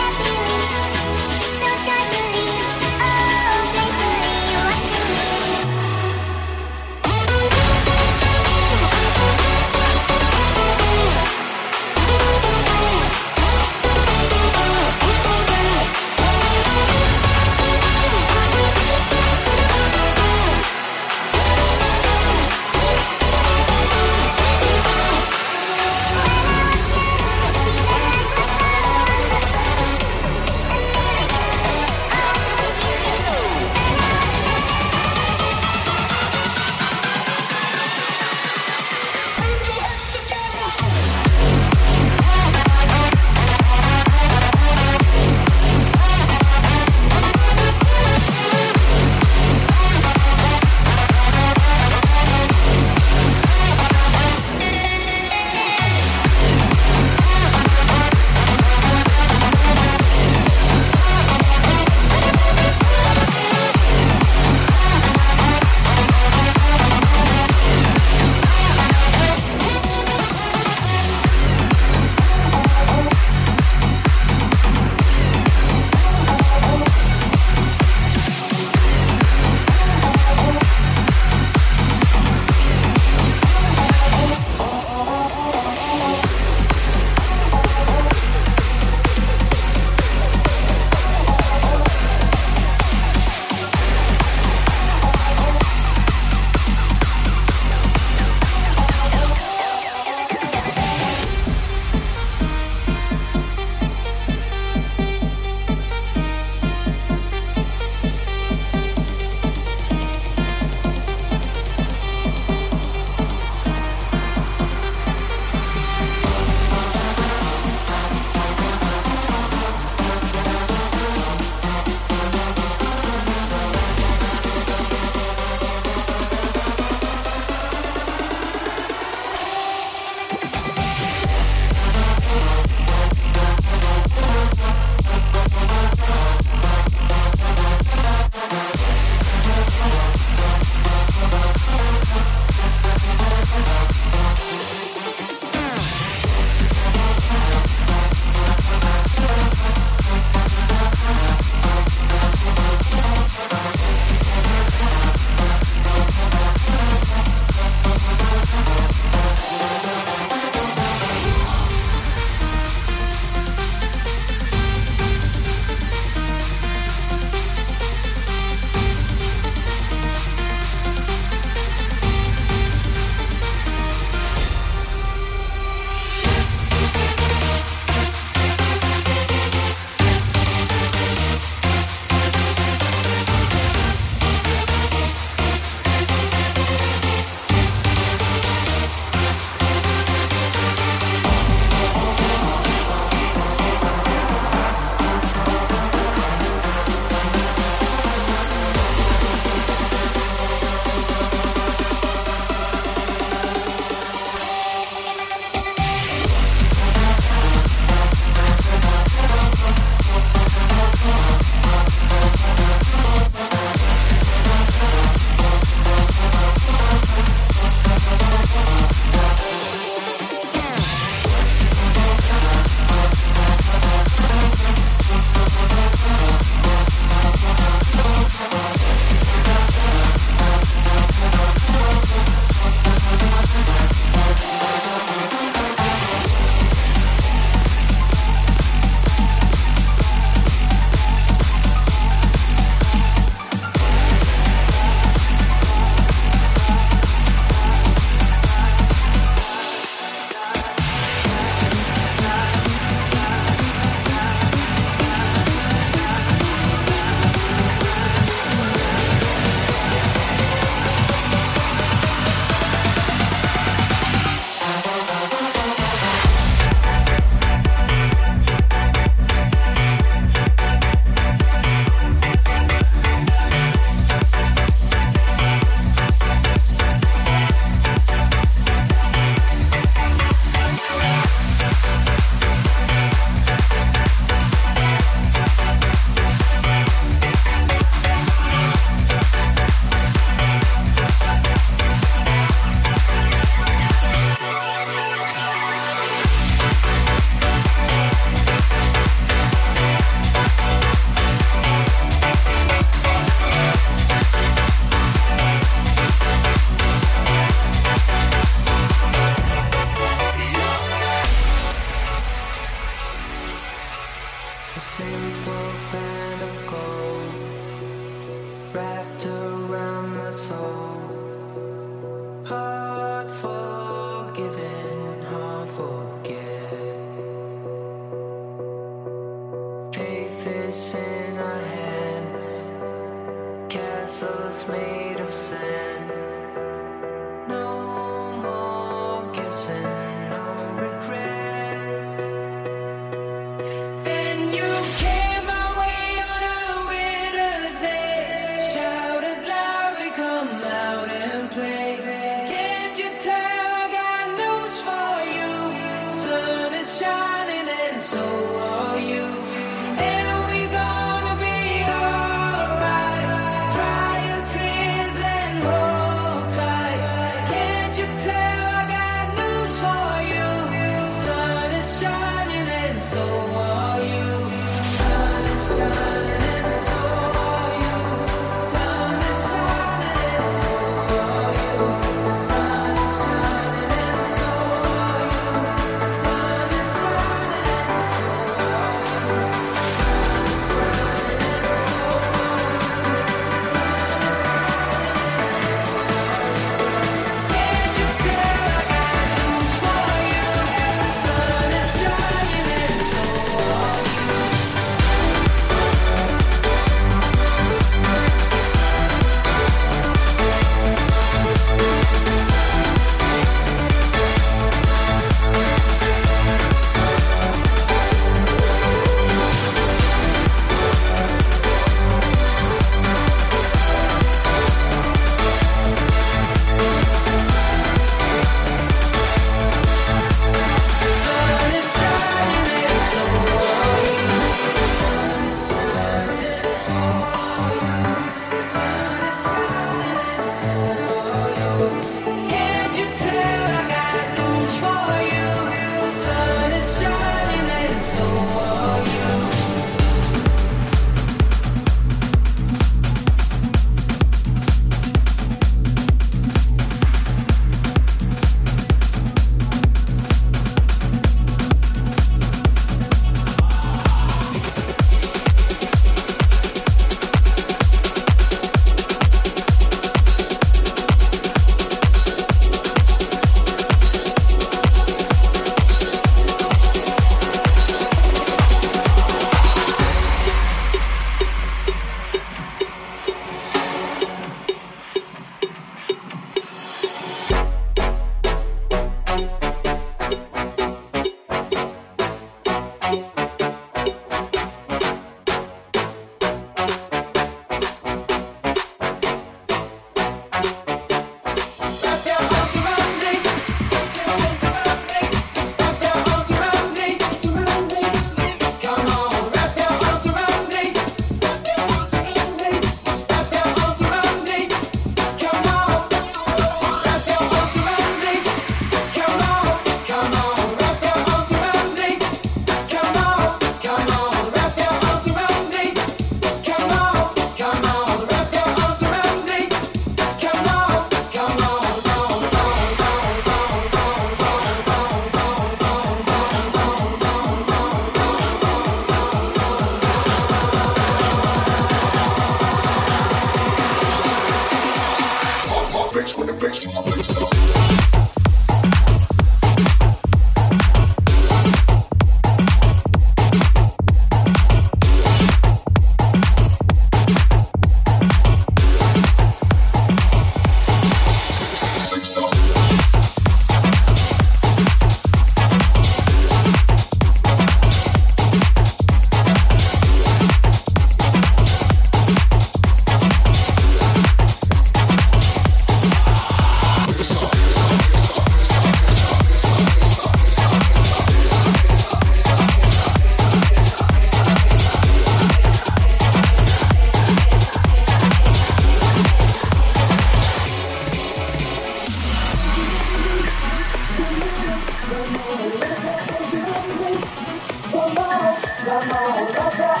my, my, my.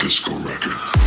Disco record.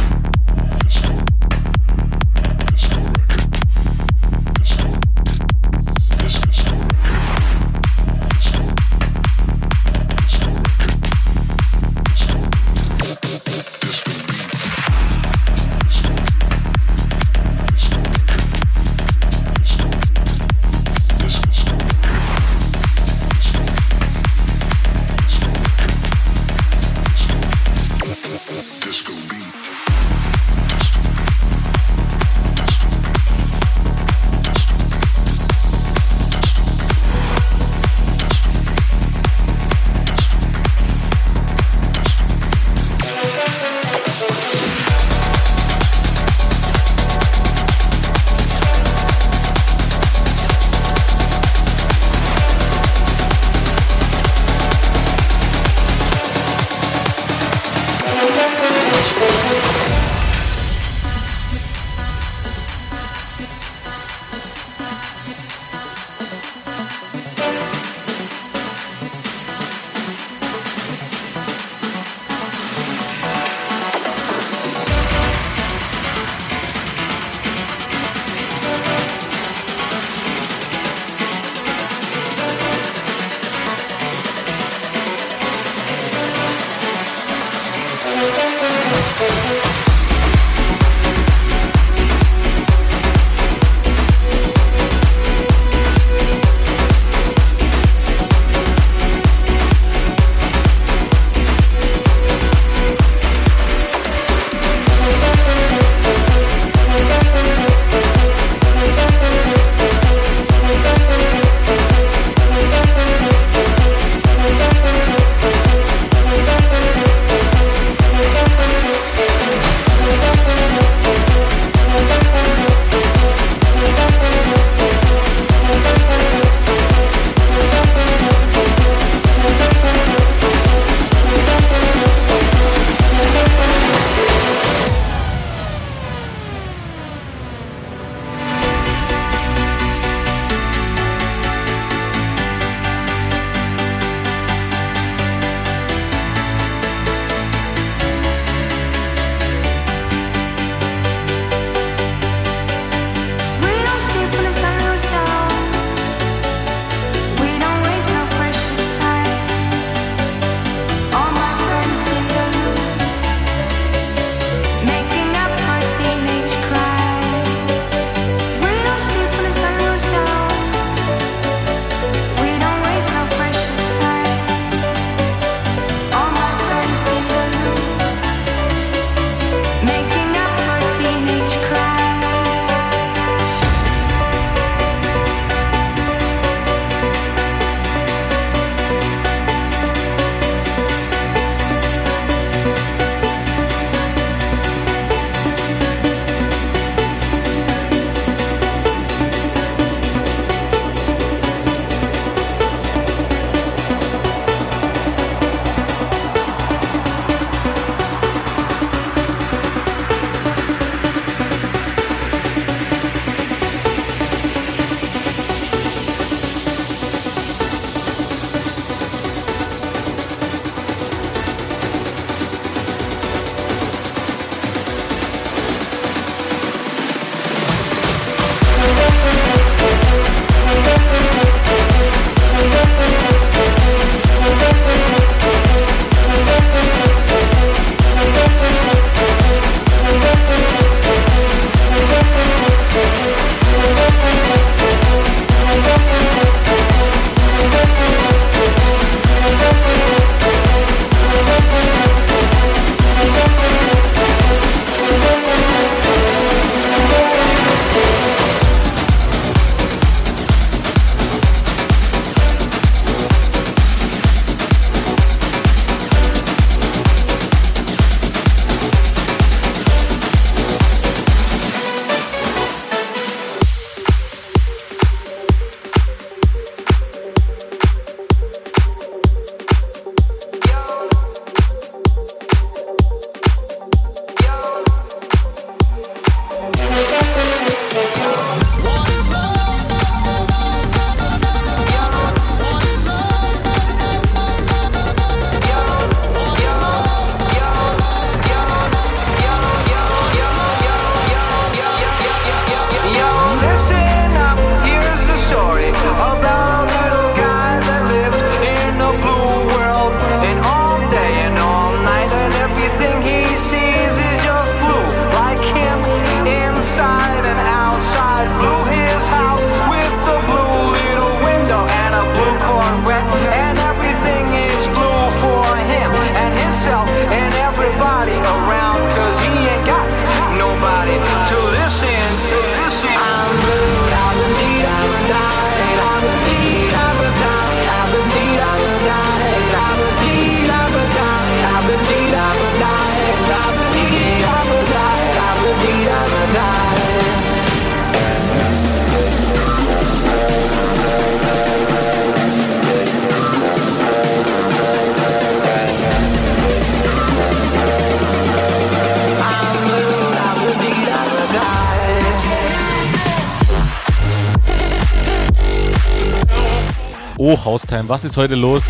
Hochhaustime. Was ist heute los?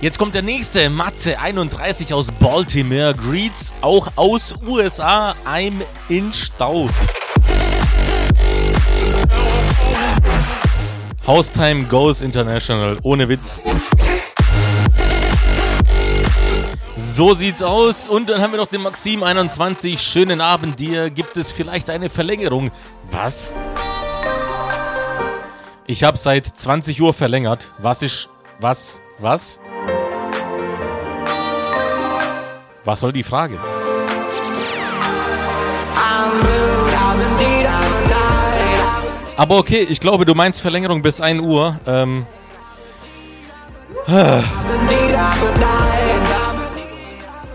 Jetzt kommt der nächste, Matze 31 aus Baltimore. Greets auch aus USA. I'm in Stau. Haustime goes international. Ohne Witz. So sieht's aus. Und dann haben wir noch den Maxim 21. Schönen Abend dir. Gibt es vielleicht eine Verlängerung? Was? Ich habe seit 20 Uhr verlängert. Was ist. Was? Was? Was soll die Frage? Aber okay, ich glaube, du meinst Verlängerung bis 1 Uhr. Ähm.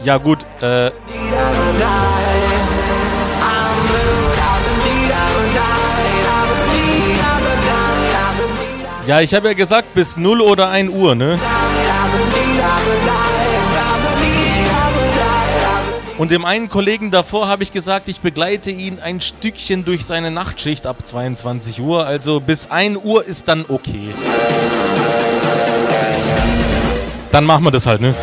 Ja gut, äh. Ja, ich habe ja gesagt bis 0 oder 1 Uhr, ne? Und dem einen Kollegen davor habe ich gesagt, ich begleite ihn ein Stückchen durch seine Nachtschicht ab 22 Uhr. Also bis 1 Uhr ist dann okay. Dann machen wir das halt, ne?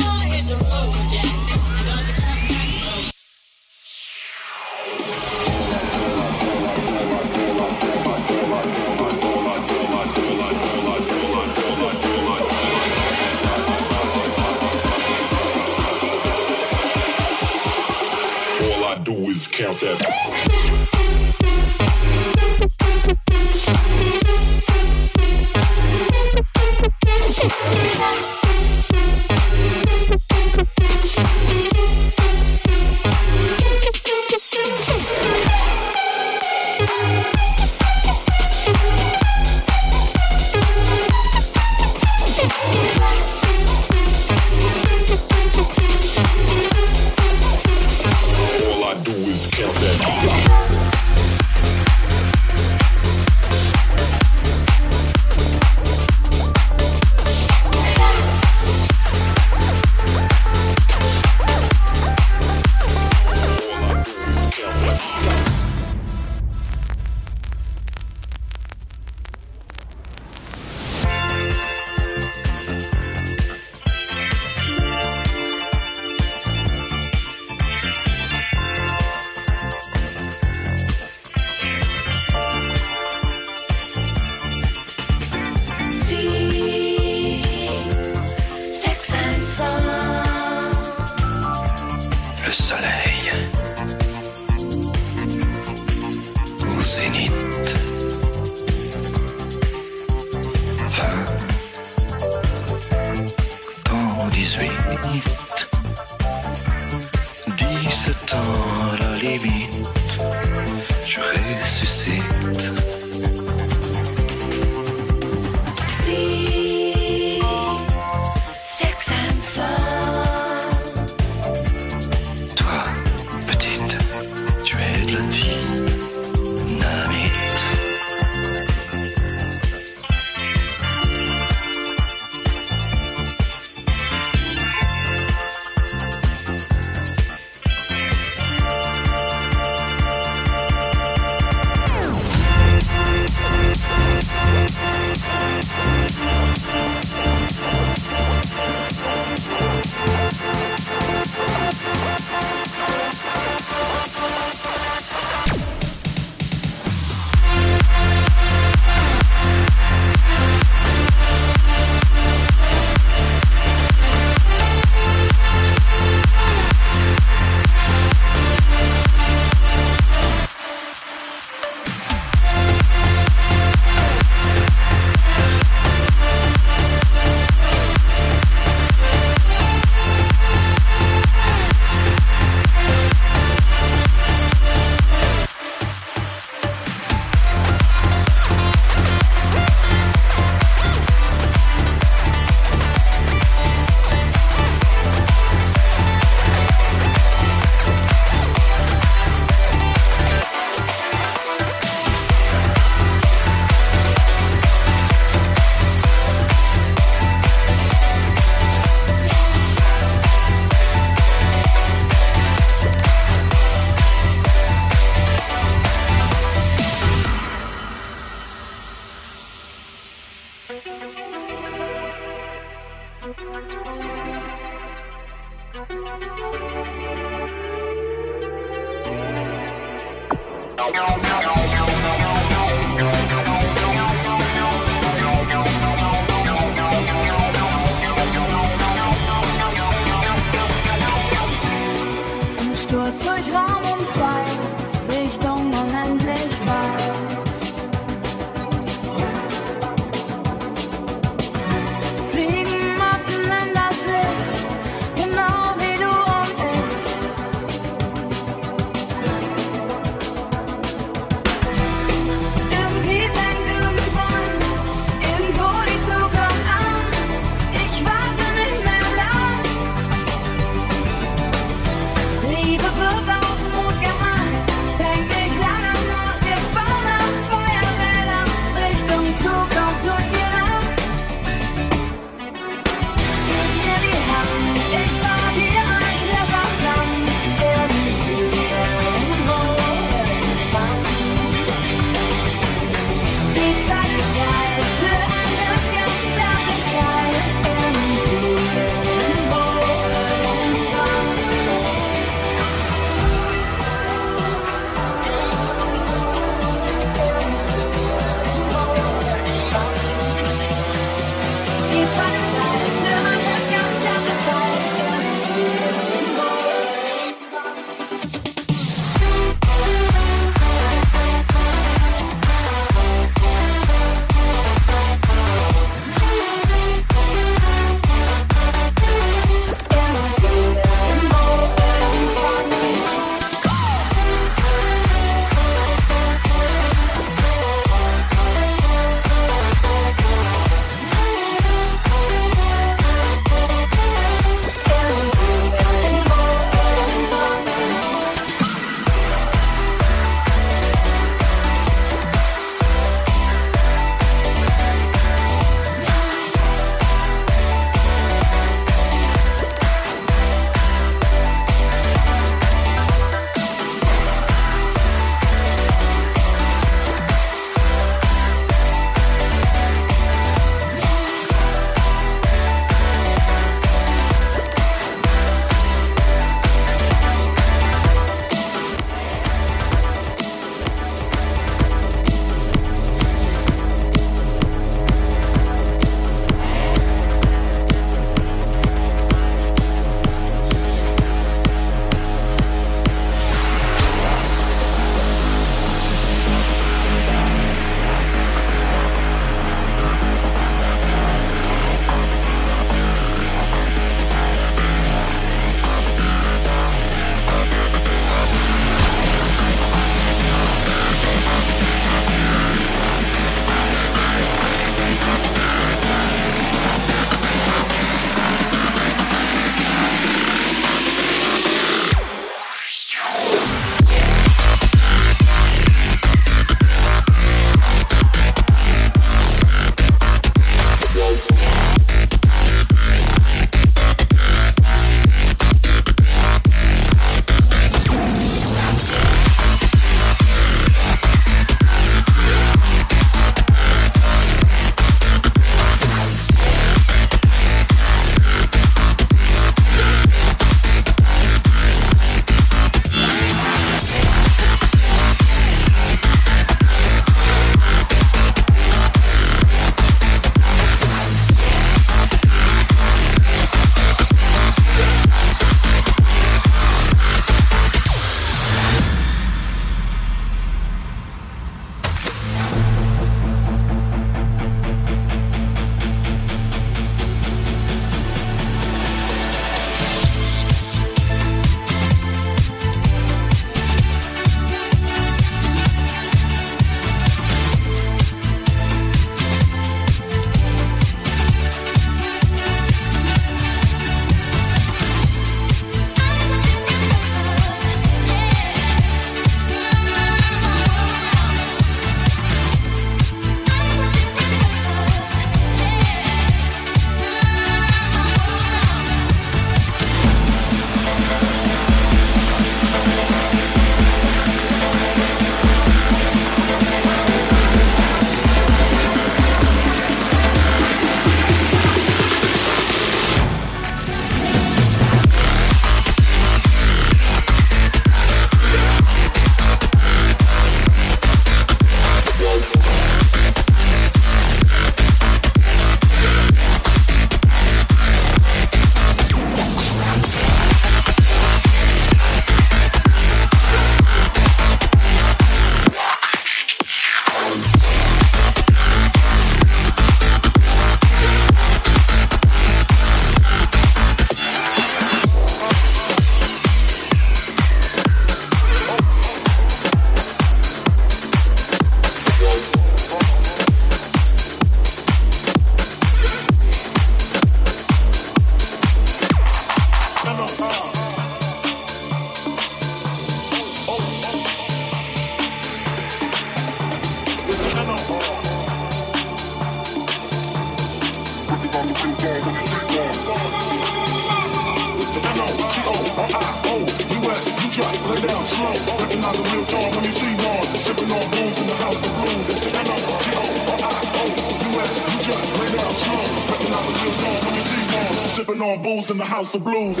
The house of blues.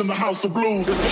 In the house of blues.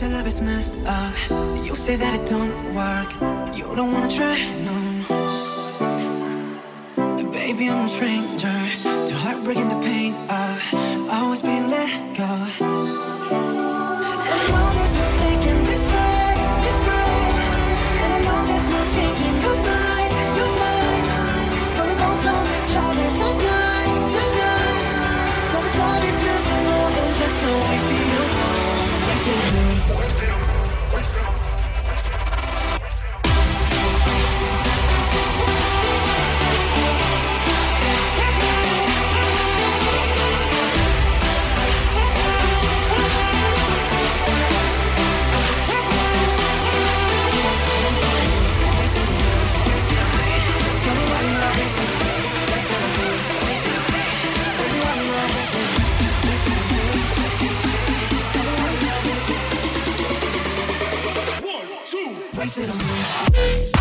say love is messed up. You say that it don't work. You don't wanna try, no. Baby, I'm a stranger to heartbreaking the pain. I always be let go. sit on me.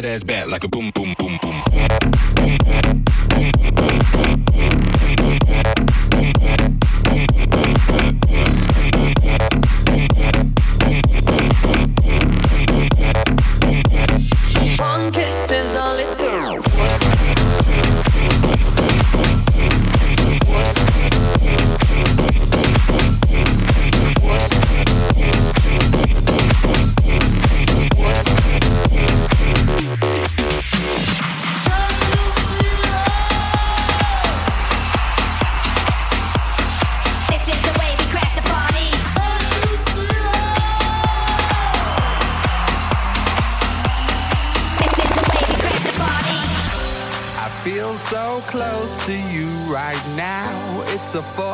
That ass back like a boom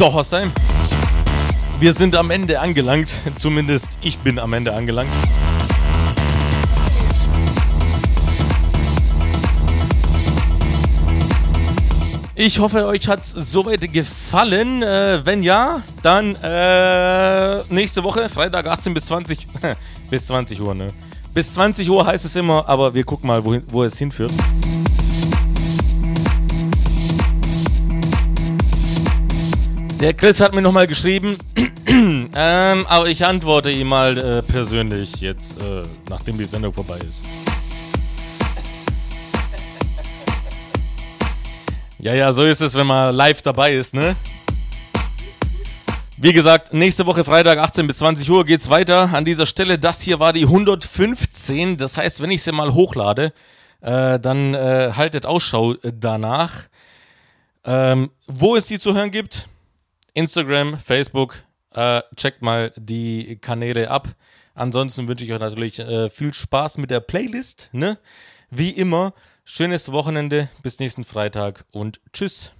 So, Hostheim. Wir sind am Ende angelangt. Zumindest ich bin am Ende angelangt. Ich hoffe, euch hat es soweit gefallen. Äh, wenn ja, dann äh, nächste Woche, Freitag 18 bis 20, bis 20 Uhr, ne? Bis 20 Uhr heißt es immer, aber wir gucken mal, wohin, wo es hinführt. Der Chris hat mir nochmal geschrieben, ähm, aber ich antworte ihm mal äh, persönlich jetzt, äh, nachdem die Sendung vorbei ist. Ja, ja, so ist es, wenn man live dabei ist, ne? Wie gesagt, nächste Woche Freitag 18 bis 20 Uhr geht's weiter. An dieser Stelle, das hier war die 115. Das heißt, wenn ich sie mal hochlade, äh, dann äh, haltet Ausschau danach. Ähm, wo es sie zu hören gibt, Instagram, Facebook, äh, checkt mal die Kanäle ab. Ansonsten wünsche ich euch natürlich äh, viel Spaß mit der Playlist. Ne? Wie immer, schönes Wochenende, bis nächsten Freitag und tschüss.